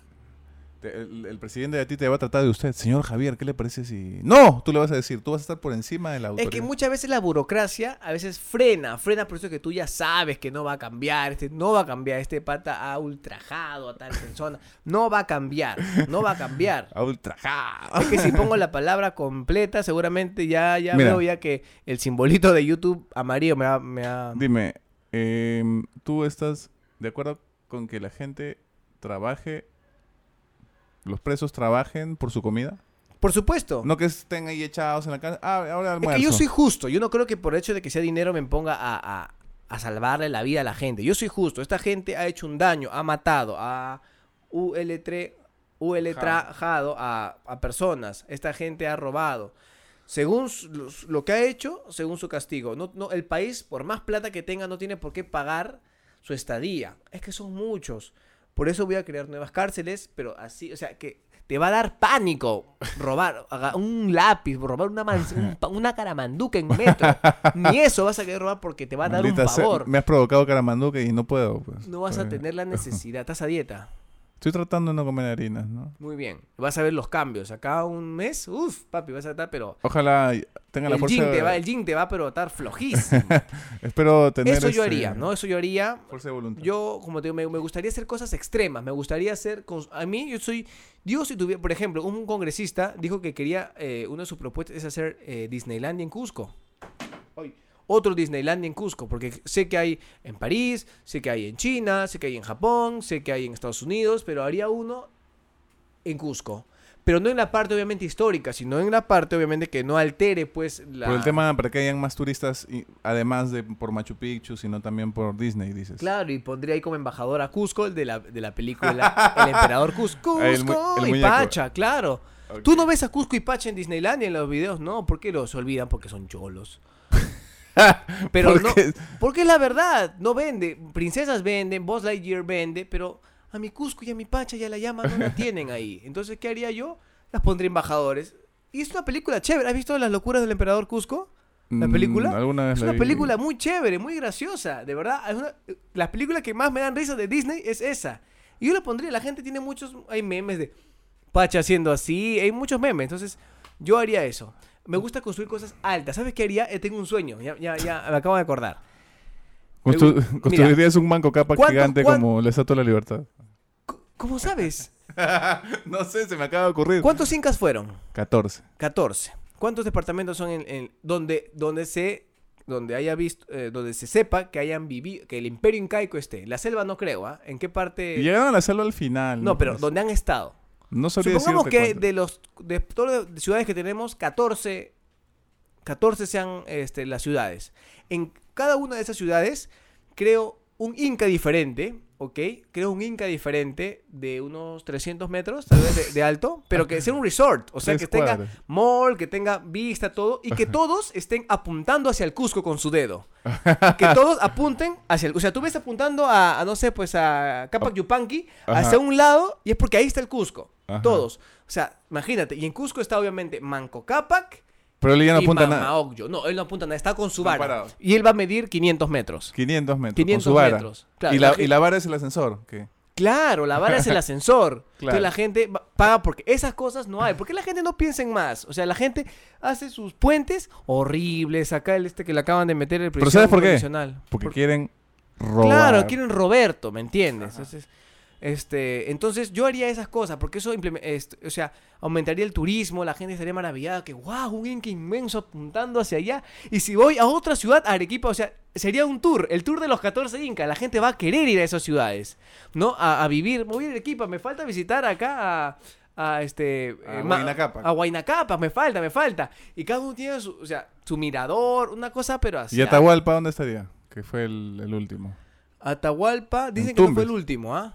te- el, el presidente de ti te va a tratar de usted. Señor Javier, ¿qué le parece si...? No, tú le vas a decir, tú vas a estar por encima de la
Es
autoridad.
que muchas veces la burocracia a veces frena, frena por eso que tú ya sabes que no va a cambiar, este no va a cambiar, este pata ha ultrajado a tal persona, no va a cambiar, no va a cambiar.
A ultrajado.
Es que si pongo la palabra completa, seguramente ya, ya
Mira.
veo ya que el simbolito de YouTube amarillo me ha... Me ha...
Dime, em, ¿tú estás de acuerdo con que la gente trabaje, los presos trabajen por su comida?
Por supuesto.
No que estén ahí echados en la casa. Ah, ahora
es
almuerzo.
que yo soy justo. Yo no creo que por el hecho de que sea dinero me ponga a, a- a salvarle la vida a la gente. Yo soy justo. Esta gente ha hecho un daño, ha matado, ha UL3, trajado a, a personas. Esta gente ha robado. Según su- lo que ha hecho, según su castigo. No, no, el país, por más plata que tenga, no tiene por qué pagar su estadía. Es que son muchos. Por eso voy a crear nuevas cárceles, pero así, o sea, que te va a dar pánico robar un lápiz, robar una, un una caramanduca en metro. Ni eso vas a querer robar porque te va a dar un
sea,
favor.
me has provocado caramanduque y no puedo. Pues.
No vas a tener la necesidad. Estás a dieta.
Estoy tratando de no comer harinas, ¿no?
Muy bien. Vas a ver los cambios. Acá un mes, uff, papi, vas a estar, pero...
Ojalá tenga la
El
fuerza.
gym, te va, el gym te va, pero a estar flojísimo.
Espero tener.
Eso yo haría, ¿no? Eso yo haría.
Fuerza de voluntad.
Yo, como te digo, me, me gustaría hacer cosas extremas. Me gustaría hacer. cos- A mí, yo soy. Dios, si tuviera. Por ejemplo, un congresista dijo que quería. eh, una de sus propuestas es hacer eh, Disneylandia en Cusco. Otro Disneylandia en Cusco. Porque sé que hay en París, sé que hay en China, sé que hay en Japón, sé que hay en Estados Unidos. Pero haría uno en Cusco. Pero no en la parte, obviamente, histórica, sino en la parte, obviamente, que no altere, pues, la.
Por el tema para que hayan más turistas, y, además de por Machu Picchu, sino también por Disney, dices.
Claro, y pondría ahí como embajador a Cusco, el de la, de la película El Emperador Cusco.
El mu-
Cusco
el
y. Pacha, claro.
Ok.
Tú no ves a Cusco y Pacha en Disneylandia en los videos, ¿no? ¿Por qué los olvidan? Porque son cholos. Pero
¿Por
no, porque es la verdad, no vende. Princesas venden, Buzz Lightyear vende, pero a mi Cusco y a mi Pacha y a la llama no la tienen ahí. Entonces, ¿qué haría yo? Las pondría embajadores. Y es una película chévere. ¿Has visto Las locuras del Emperador Cusco? ¿La
Mm,
película?
alguna vez
Es
la
una
vi.
película muy chévere, muy graciosa, de verdad. Es una, las películas que más me dan risa de Disney es esa. Y yo la pondría, la gente tiene muchos, hay memes de Pacha haciendo así, hay muchos memes. Entonces, yo haría eso. Me gusta construir cosas altas. ¿Sabes qué haría? Eh, tengo un sueño, ya, ya, ya me acabo de acordar.
Constru-
mira.
construirías un manco capa
¿Cuánto-
gigante como la Estatua de la Libertad.
¿Cómo sabes?
no sé, se me acaba de ocurrir.
¿Cuántos incas fueron?
14.
14. ¿Cuántos departamentos son en, en- donde, donde se donde haya visto eh, donde se sepa que hayan vivido que el imperio incaico esté? La selva no creo, ¿ah? ¿En qué parte?
Llegaron a la selva al final.
No, pero
Pues,
donde han estado.
No
Supongamos que
cuánto.
de los de todas las ciudades que tenemos, 14 14 sean este, las ciudades. En cada una de esas ciudades creo un inca diferente, ¿ok? Creo un inca diferente de unos 300 metros, tal vez de, de alto, pero que sea un resort, o sea, que tenga mall, que tenga vista, todo, y que todos estén apuntando hacia el Cusco con su dedo. Que todos apunten hacia el... O sea, tú ves apuntando a, a, no sé, pues a Capac Yupanqui, hacia un lado, y es porque ahí está el Cusco.
Ajá.
Todos. O sea, imagínate, y en Cusco está obviamente Manco Cápac
Pero él ya no
y
apunta nada.
No, él no apunta nada, está con su vara. Y él va a medir 500 metros.
500 metros.
500
con su vara.
metros. Claro,
y,
la
y la vara es el ascensor. ¿qué?
Claro, la vara es el ascensor.
Claro.
Entonces la gente paga porque esas cosas no hay. ¿Por qué la gente no piensa en más? O sea, la gente hace sus puentes horribles. Acá el este que le acaban de meter el
Pero ¿sabes por qué? Porque
Por-
quieren robar.
Claro, quieren Roberto, ¿me entiendes? Entonces, este, entonces yo haría esas cosas porque eso implemen- est- o sea, aumentaría el turismo, la gente estaría maravillada que wow, un inca inmenso apuntando hacia allá. Y si voy a otra ciudad, a Arequipa, o sea, sería un tour, el tour de los 14 incas, la gente va a querer ir a esas ciudades, ¿no? A, a vivir, voy a Arequipa, me falta visitar acá a a este
A
eh, a Huayna Capac, me falta, me falta. Y cada uno tiene su, o sea, su mirador, una cosa, pero así.
¿Y Atahualpa dónde estaría? Que fue el, el último.
Atahualpa, dicen que no fue el último, ¿ah?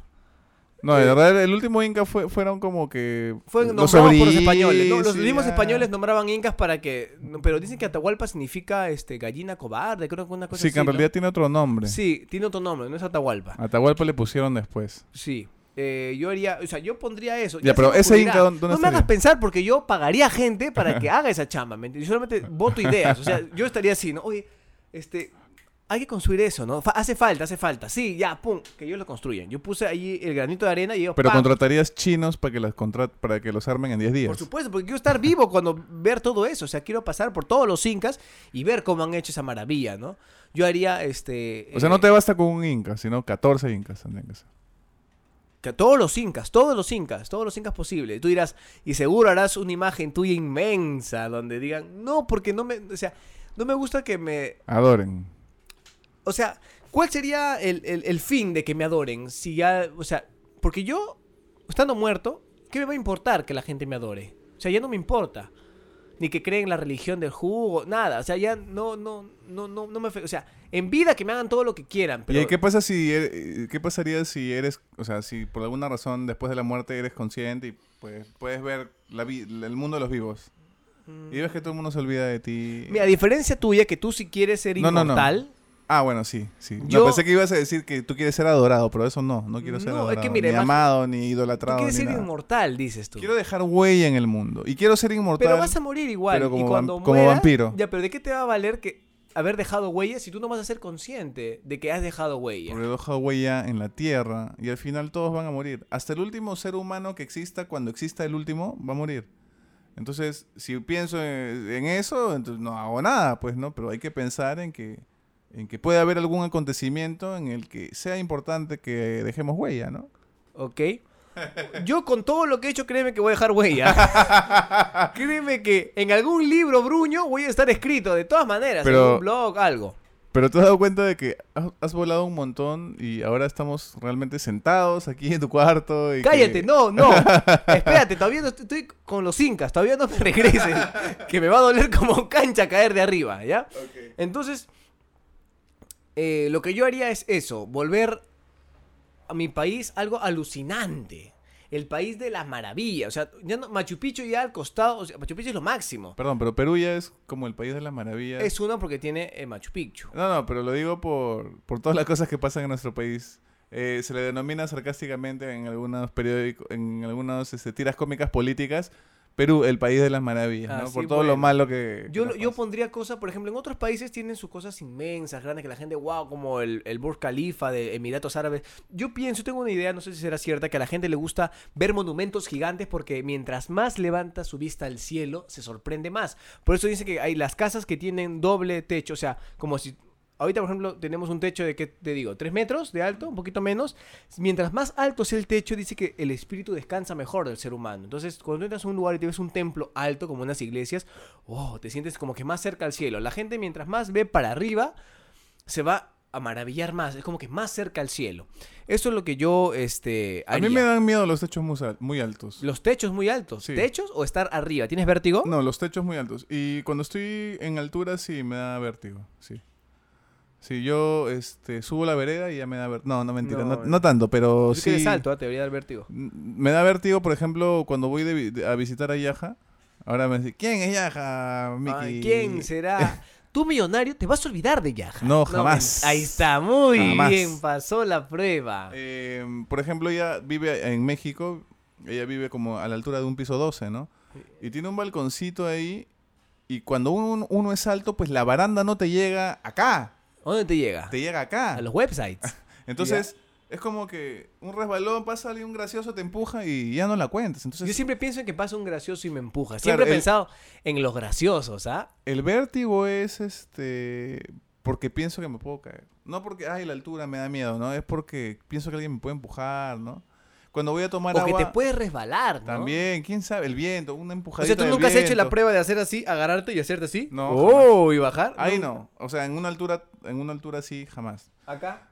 No,
Eh,
en verdad el último Inca fue, fueron como que...
Fue
los
nombrado por los españoles. ¿no? Los
sí,
mismos españoles nombraban incas para que. pero dicen que Atahualpa significa este gallina cobarde, creo que una cosa
Sí,
así.
que en
¿no?
realidad tiene otro nombre.
Sí, tiene otro nombre, no es Atahualpa.
Atahualpa le pusieron después.
Sí. Eh, yo haría, o sea, yo pondría eso.
Ya, pero ese. Inca, ¿dónde-
No me hagas pensar porque yo pagaría gente para que haga esa chamba. ¿me entiendes? Yo solamente voto ideas. O sea, yo estaría así, ¿no? Oye, este. Hay que construir eso, ¿no? Fa- hace falta, hace falta. Sí, ya, pum, que ellos lo construyan. Yo puse ahí el granito de arena y ellos,
Pero
¡pam!
contratarías chinos para que las contra- para que los armen en 10 días.
Por supuesto, porque quiero estar vivo cuando ver todo eso. O sea, quiero pasar por todos los incas y ver cómo han hecho esa maravilla, ¿no? Yo haría, este...
O sea,
eh,
no te basta con un inca, sino 14 incas tendrían que ser.
que todos los incas, todos los incas, todos los incas posibles. Tú dirás, y seguro harás una imagen tuya inmensa donde digan, no, porque no me, o sea, no me gusta que me,
Adoren.
O sea, ¿cuál sería el, el- el fin de que me adoren? Si ya, o sea, porque yo, estando muerto, ¿qué me va a importar que la gente me adore? O sea, ya no me importa. Ni que creen la religión del jugo, nada. O sea, ya no, no, no, no, no me... O sea, en vida que me hagan todo lo que quieran. Pero
¿Y qué pasa si er- qué pasaría si eres, o sea, si por alguna razón después de la muerte eres consciente y pues puedes ver la el mundo de los vivos y ves que todo el mundo se olvida de ti?
Mira, a diferencia tuya, que tú si quieres ser
No, no, no. Ah, bueno, sí, sí. No,
Yo-
pensé que ibas a decir que tú quieres ser adorado, pero eso no, no quiero ser
No, es
adorado,
que
ni amado, ni
Tú
idolatrado,
quieres
ni
ser
nada.
inmortal, dices tú.
Quiero dejar huella en el mundo y quiero ser inmortal.
Pero vas a morir igual.
pero como
y cuando
vam- como vampiro.
Ya, pero ¿de qué te va a valer que haber dejado huella si tú no vas a ser consciente de que has dejado huella?
Porque deja huella en la tierra y al final todos van a morir. Hasta el último ser humano que exista, cuando exista el último, va a morir. Entonces, si pienso en, en eso, entonces no hago nada, pues no, pero hay que pensar en que, en que puede haber algún acontecimiento en el que sea importante que dejemos huella, ¿no?
¿Ok? Yo con todo lo que he hecho, créeme que voy a dejar huella. créeme que en algún libro, Bruño, voy a estar escrito de todas maneras.
Pero-
En un blog, algo.
Pero te has dado cuenta de que has, volado un montón y ahora estamos realmente sentados aquí en tu cuarto. Y
Cállate,
que-
no, no. Espérate, todavía no estoy, estoy con los incas, todavía no me regresen. que me va a doler como cancha caer de arriba, ¿ya? Entonces, eh, lo que yo haría es eso, volver a mi país algo alucinante. El país de las maravillas. O sea, ya no- Machu Picchu ya al costado, o sea, Machu Picchu es lo máximo.
Perdón, pero Perú ya es como el país de las maravillas.
Es uno porque tiene eh, Machu Picchu.
No, no, pero lo digo por, por todas las cosas que pasan en nuestro país. Eh, se le denomina sarcásticamente en algunos periódicos, en algunas este, tiras cómicas políticas, Perú, el país de las maravillas,
Ah,
¿no?
sí,
por todo lo malo que...
Yo, yo pondría cosas, por ejemplo, en otros países tienen sus cosas inmensas, grandes, que la gente, wow, como el, el Burj Khalifa de Emiratos Árabes. Yo pienso, tengo una idea, no sé si será cierta, que a la gente le gusta ver monumentos gigantes porque mientras más levanta su vista al cielo, se sorprende más. Por eso dice que hay las casas que tienen doble techo, o sea, como si... Ahorita, por ejemplo, tenemos un techo de, ¿qué te digo? ¿Tres metros de alto? Un poquito menos. Mientras más alto sea el techo, dice que el espíritu descansa mejor del ser humano. Entonces, cuando entras a un lugar y te ves un templo alto, como unas iglesias, oh, te sientes como que más cerca al cielo. La gente, mientras más ve para arriba, se va a maravillar más. Es como que más cerca al cielo. Eso es lo que yo, este,
A mí me dan miedo los techos muy, al- muy altos.
Los techos muy altos.
Sí.
¿Techos o estar arriba? ¿Tienes vértigo?
No, los techos muy altos. Y cuando estoy en altura sí me da vértigo, sí. Sí, yo este, subo la vereda y ya me da vértigo. No, no mentira, no,
No,
no tanto, pero sí.
eres alto, ¿ah? te debería dar vértigo.
Me da vértigo, por ejemplo, cuando voy de vi- de- a visitar a Yaja. Ahora me dicen, ¿quién es Yaja, Miki?
¿Quién será? Tú millonario, te vas a olvidar de Yaja.
No, jamás.
ahí está, muy
Jamás.
bien, pasó la prueba.
Eh, por ejemplo, ella vive en México. Ella vive como a la altura de un piso 12, ¿no? Y tiene un balconcito ahí. Y cuando uno, uno es alto, pues la baranda no te llega acá.
¿A ¿Dónde te llega?
Te llega acá.
A los websites.
Entonces, es como que un resbalón, pasa alguien un gracioso, te empuja y ya no la cuentas. Entonces,
Yo siempre pienso en que pasa un gracioso y me empuja. Siempre
Claro,
he
el-
pensado en los graciosos, ¿ah?
el vértigo es este. Porque pienso que me puedo caer. No porque, ay, la altura me da miedo, ¿no? Es porque pienso que alguien me puede empujar, ¿no? Cuando voy a tomar
O que
agua.
te puedes resbalar, ¿no?
También, quién sabe, el viento, una
O
empujadita.
sea, ¿tú nunca has hecho la prueba de hacer así, agarrarte y hacerte así?
No,
Oh, y bajar.
Ahí
Nunca.
no. O sea, en una altura, en una altura así, jamás.
Acá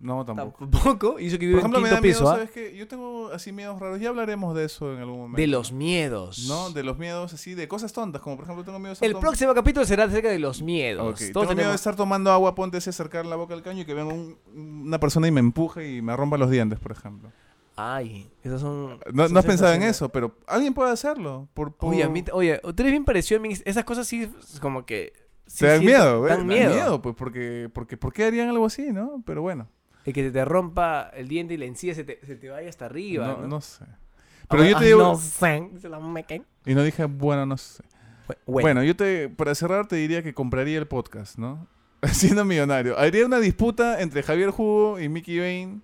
No, tampoco.
tampoco. Y eso que vive
Por ejemplo,
en
me da miedo,
piso, ¿ah?
¿sabes qué? Yo tengo así miedos raros. Ya hablaremos de eso en algún momento.
De los miedos.
No, de los miedos así, de cosas tontas, como por ejemplo tengo miedo de estar
El próximo capítulo será acerca de los miedos.
Ok,
Todos
Tengo miedo de
tenemos-
estar tomando agua, ponte así, acercar la boca al caño y que venga un- una persona y me empuje y me rompa los dientes, por ejemplo.
Ay, esos son...
No, no has pensado en eso, pero alguien puede hacerlo. Por, por-
Oye, a mí, oye, tú eres bien parecido a mí. Esas cosas sí, como que... sí
Te dan
siento-
miedo, güey.
Dan miedo.
pues porque, porque ¿por qué harían algo así, no? Pero bueno,
El que se te rompa el diente y la encía se te, se te vaya hasta arriba,
no,
¿no?
no sé. Pero yo te digo...
No sé. Dice la meca.
Y no dije, bueno, no sé.
Bueno,
Bueno, yo te, para cerrar te diría que compraría el podcast, ¿no? siendo millonario. Habría una disputa entre Javier Jugo y Mickey Bain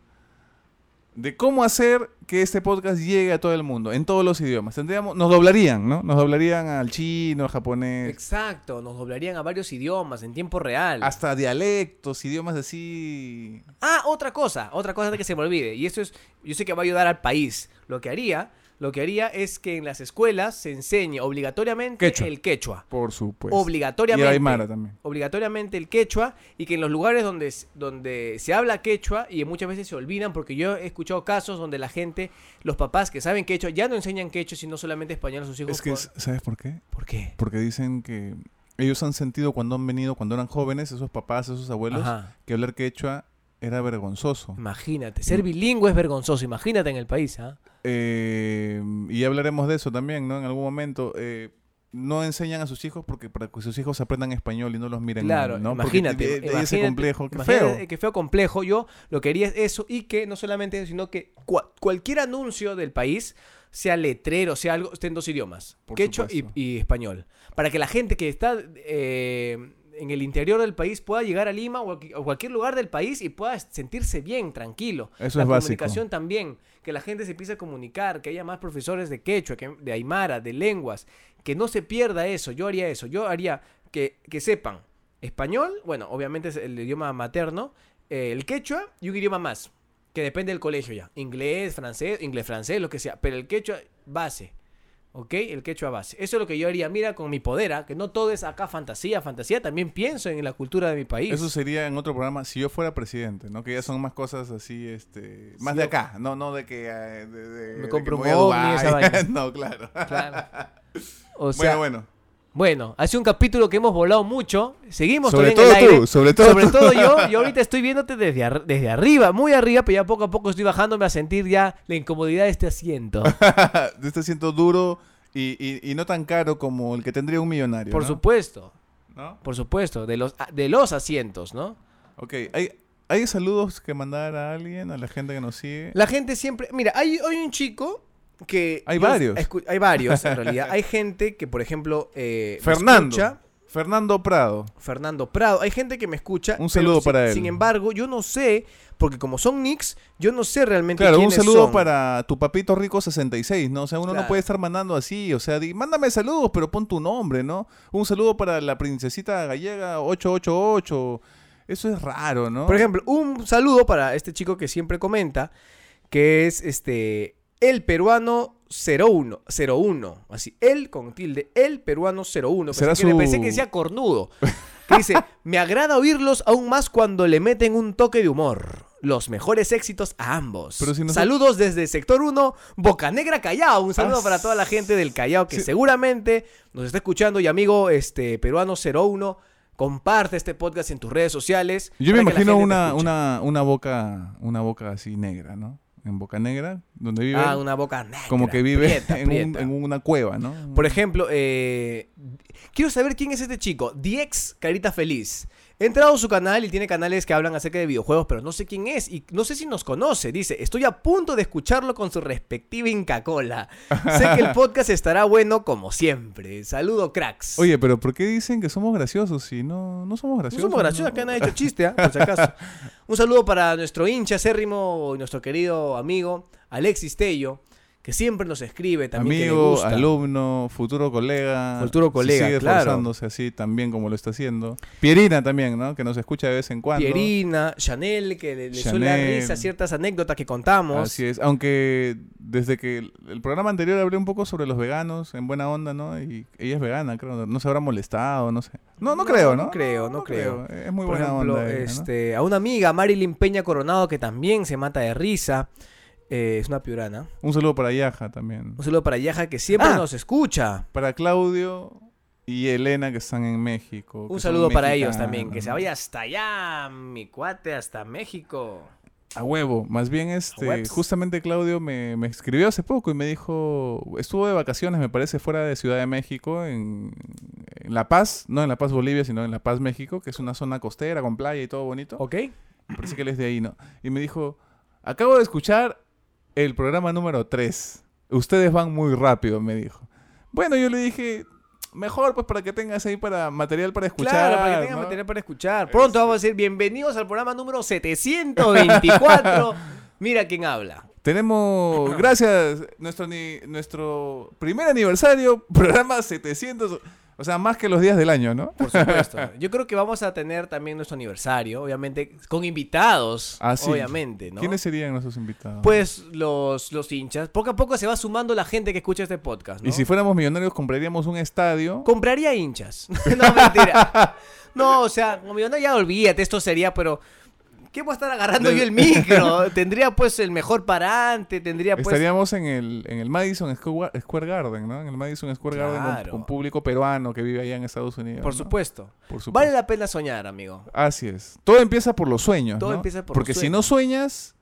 de cómo hacer que este podcast llegue a todo el mundo, en todos los idiomas. Tendríamos, nos doblarían, ¿no? Nos doblarían al chino, al japonés,
Exacto, nos doblarían a varios idiomas en tiempo real.
hasta dialectos, idiomas así.
Ah, otra cosa, otra cosa antes que se me olvide. Y esto es, yo sé que va a ayudar al país. Lo que haría, lo que haría es que en las escuelas se enseñe obligatoriamente
Quechua.
el quechua.
Por supuesto.
obligatoriamente.
Y Aymara también.
Obligatoriamente el quechua y que en los lugares donde, donde se habla quechua y muchas veces se olvidan porque yo he escuchado casos donde la gente, los papás que saben quechua ya no enseñan quechua sino solamente español a sus hijos.
Es que,
por-
¿sabes por qué?
¿Por qué?
Porque dicen que ellos han sentido cuando han venido, cuando eran jóvenes, esos papás, esos abuelos,
Ajá.
que hablar quechua era vergonzoso.
Imagínate, ser bilingüe es vergonzoso, imagínate en el país, ¿ah?
Eh, y ya hablaremos de eso también, ¿no? En algún momento. eh, no enseñan a sus hijos porque para que sus hijos aprendan español y no los miren
Claro,
mal, ¿no? Porque
imagínate.
de ese complejo, qué
imagínate
feo.
Que feo complejo. Yo lo que quería es eso y que no solamente eso, sino que cua- cualquier anuncio del país, sea letrero, sea algo, esté en dos idiomas,
Por
quechua y, y español. Para que la gente que está eh, en el interior del país pueda llegar a Lima o a, cualquier lugar del país y pueda sentirse bien, tranquilo.
Eso
la
es básico.
comunicación también, que la gente se empiece a comunicar, que haya más profesores de quechua, que, de aymara, de lenguas, que no se pierda eso. Yo haría eso, yo haría que, que sepan español, bueno, obviamente es el idioma materno, eh, el quechua y un idioma más, que depende del colegio ya, inglés, francés, inglés, francés, lo que sea, pero el quechua base. ¿Ok? El quechua base. Eso es lo que yo haría. Mira, con mi poder, ¿ah? que no todo es acá fantasía, fantasía. También pienso en la cultura de mi país.
Eso sería en otro programa si yo fuera presidente, ¿no? Que ya son más cosas así, este, más
Si
de acá, no, no de que eh, de, de-
Me
de
compro
que
un
voy a Dubái.
esa vaina.
no, claro.
Claro. O sea,
bueno, bueno.
Bueno, ha sido un capítulo que hemos volado mucho. Seguimos
Sobre
en
todo
el aire.
tú, sobre todo
yo. Yo ahorita estoy viéndote desde, ar- desde arriba, muy arriba, pero ya poco a poco estoy bajándome a sentir ya la incomodidad de este asiento.
Te está siendo duro y, y, y no tan caro como el que tendría un millonario.
Por
¿no?
supuesto,
¿No?
por supuesto, de los, de los asientos, ¿no?
Ok, ¿Hay, ¿hay saludos que mandar a alguien, a la gente que nos sigue?
La gente siempre. Mira, hay, hay un chico que.
Hay varios.
hay varios, en realidad. Hay gente que, por ejemplo. eh,
Fernando.
escucha.
Fernando Prado.
Fernando Prado. Hay gente que me escucha.
Un saludo para él.
Sin embargo, yo no sé, porque como son nicks, yo no sé realmente
Claro, un saludo
son.
para tu papito rico 66, ¿no? O sea, uno
Claro.
no puede estar mandando así, o sea, di- mándame saludos, pero pon tu nombre, ¿no? Un saludo para la princesita gallega 888. Eso es raro, ¿no?
Por ejemplo, un saludo para este chico que siempre comenta, que es este el peruano 01, 01, así, el con tilde, el peruano 01. Pensé
Será
que,
su-
pensé que decía cornudo. Que dice, me agrada oírlos aún más cuando le meten un toque de humor. Los mejores éxitos a ambos.
Pero si no-
Saludos desde Sector 1, Bocanegra Callao. Un saludo
Ah,
para toda la gente del Callao que
sí.
seguramente nos está escuchando. Y amigo este peruano 01, comparte este podcast en tus redes sociales.
Yo me imagino una, una, una boca una boca así negra, ¿no? En Boca Negra, donde vive,
Ah, una boca negra.
como que vive
prieta,
en, un-
prieta.
en una cueva, ¿no?
Por ejemplo, eh, quiero saber quién es este chico. Diex Carita Feliz. He entrado a su canal y tiene canales que hablan acerca de videojuegos, pero no sé quién es y no sé si nos conoce. Dice, estoy a punto de escucharlo con su respectiva Inca Cola. Sé que el podcast estará bueno como siempre. Saludo, cracks.
Oye, pero ¿por qué dicen que somos graciosos si no, no somos
no
graciosos?
somos graciosos,
¿no?
acá nadie ha hecho chiste, ¿ah? por si acaso. Un saludo para nuestro hincha acérrimo y nuestro querido amigo Alexis Tello, que siempre nos escribe también. que le
Amigo,
gusta.
alumno, futuro colega.
Futuro colega,
sigue
claro.
esforzándose así también como lo está haciendo. Pierina también, ¿no? Que nos escucha de vez en cuando.
Pierina, Chanel, que le, le suele dar risa ciertas anécdotas que contamos.
Así es. Aunque desde que el, el programa anterior hablé un poco sobre los veganos, en buena onda, ¿no? Y ella es vegana, creo. No se habrá molestado, no sé. No, no,
No,
creo,
no
¿no?
creo, no creo.
Es muy
Por
buena
ejemplo,
onda. ella, ¿no?
este, a una amiga, Marilyn Peña Coronado, que también se mata de risa. Eh, es una piurana.
Un saludo para Yaja también.
Un saludo para Yaja, que siempre
Ah.
nos escucha.
Para Claudio y Elena que están en México.
Un saludo para ellos también. Que se vaya hasta allá, mi cuate, hasta México.
A huevo, más bien este, justamente Claudio me, me escribió hace poco y me dijo, estuvo de vacaciones, me parece, fuera de Ciudad de México, en, en La Paz, no en La Paz Bolivia, sino en La Paz México, que es una zona costera con playa y todo bonito.
¿Ok?
Me parece que él es de ahí, ¿no? Y me dijo, acabo de escuchar el programa número 3. Ustedes van muy rápido, me dijo. Bueno, yo le dije, mejor pues para que tengas ahí para material para escuchar.
Claro, para que tengan
¿no?
material para escuchar. Pronto vamos a decir bienvenidos al programa número 724. Mira quién habla.
Tenemos, gracias, nuestro, nuestro primer aniversario, programa 700, o sea, más que los días del año, ¿no?
Por supuesto. Yo creo que vamos a tener también nuestro aniversario, obviamente, con invitados.
Ah, sí.
Obviamente, ¿no?
¿Quiénes serían nuestros invitados?
Pues los, los hinchas. Poco a poco se va sumando la gente que escucha este podcast, ¿no?
Y si fuéramos millonarios, compraríamos un estadio.
Compraría hinchas. no, mentira. No, o sea, como no, ya olvídate, esto sería, pero. ¿Qué voy a estar agarrando yo el micro? tendría pues el mejor parante, tendría pues.
Estaríamos en el, en el Madison Square Garden, ¿no? En el Madison Square Garden con- con, público peruano que vive allá en Estados Unidos.
Por
¿no?
supuesto.
Por supuesto.
Vale la pena soñar, amigo.
Así es. Todo empieza por los sueños.
Todo
¿no?
empieza por
Porque
los
si no sueñas,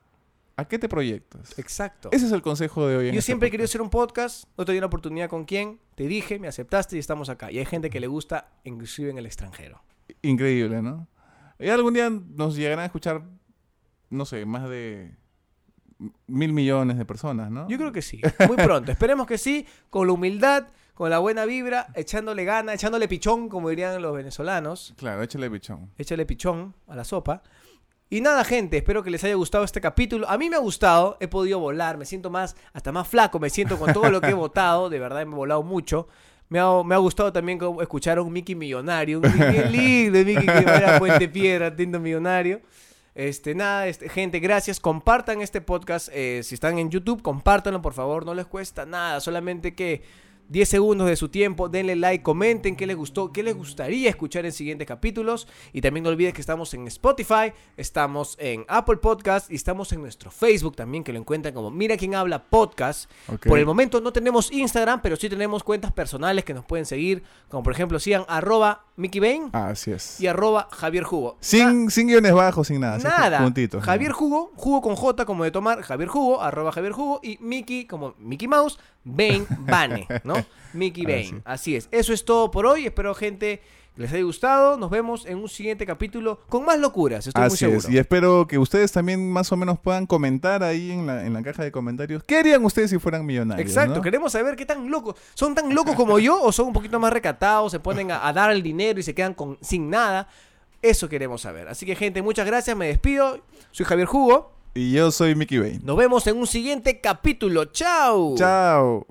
¿a qué te proyectas?
Exacto.
Ese es el consejo de hoy. en
Yo
este
siempre he querido hacer un podcast, no te di la oportunidad con quién, te dije, me aceptaste y estamos acá. Y hay gente que le gusta, inclusive en el extranjero.
Increíble, ¿no? Y algún día nos llegarán a escuchar, no sé, más de mil millones de personas, ¿no?
Yo creo que sí, muy pronto. Esperemos que sí, con la humildad, con la buena vibra, echándole gana, echándole pichón, como dirían los venezolanos.
Claro, échale bichón.
Échale pichón a la sopa. Y nada, gente, espero que les haya gustado este capítulo. A mí me ha gustado, he podido volar, me siento más, hasta más flaco, me siento con todo lo que he votado, de verdad me he volado mucho. Me ha, me ha gustado también escuchar a un Mickey millonario, un Mickey lindo, Mickey que va a Puente Piedra, tiendo millonario. Este, nada, este, gente, gracias. Compartan este podcast. eh, si están en YouTube, compártanlo, por favor. No les cuesta nada. Solamente que 10 segundos de su tiempo, denle like, comenten qué les gustó, qué les gustaría escuchar en siguientes capítulos. Y también no olvides que estamos en Spotify, estamos en Apple Podcast y estamos en nuestro Facebook también, que lo encuentran como Mira quién habla podcast. Por el momento no tenemos Instagram, pero sí tenemos cuentas personales que nos pueden seguir, como por ejemplo sigan arroba Mickey Bain
Así es.
y arroba Javier Jugo.
Sin, sin guiones bajos, sin nada.
Nada.
juntitos, ¿no?
Javier Jugo, Jugo con J como de tomar, Javier Jugo, arroba Javier Jugo y Mickey como Mickey Mouse, Bane, Bane, ¿no? Mickey. Bane. Así es. Eso es todo por hoy. Espero, gente, que les haya gustado. Nos vemos en un siguiente capítulo con más locuras. Estoy muy
Así
seguro.
es, y espero que ustedes también más o menos puedan comentar ahí en la, en la caja de comentarios qué harían ustedes si fueran millonarios.
Exacto,
¿no?
queremos saber qué tan locos. ¿Son tan locos como yo o son un poquito más recatados, se ponen a, a dar el dinero y se quedan con, sin nada? Eso queremos saber. Así que, gente, muchas gracias. Me despido. Soy Javier Jugo.
Y yo soy Mickey Bain.
Nos vemos en un siguiente capítulo. ¡Chao!
Chao.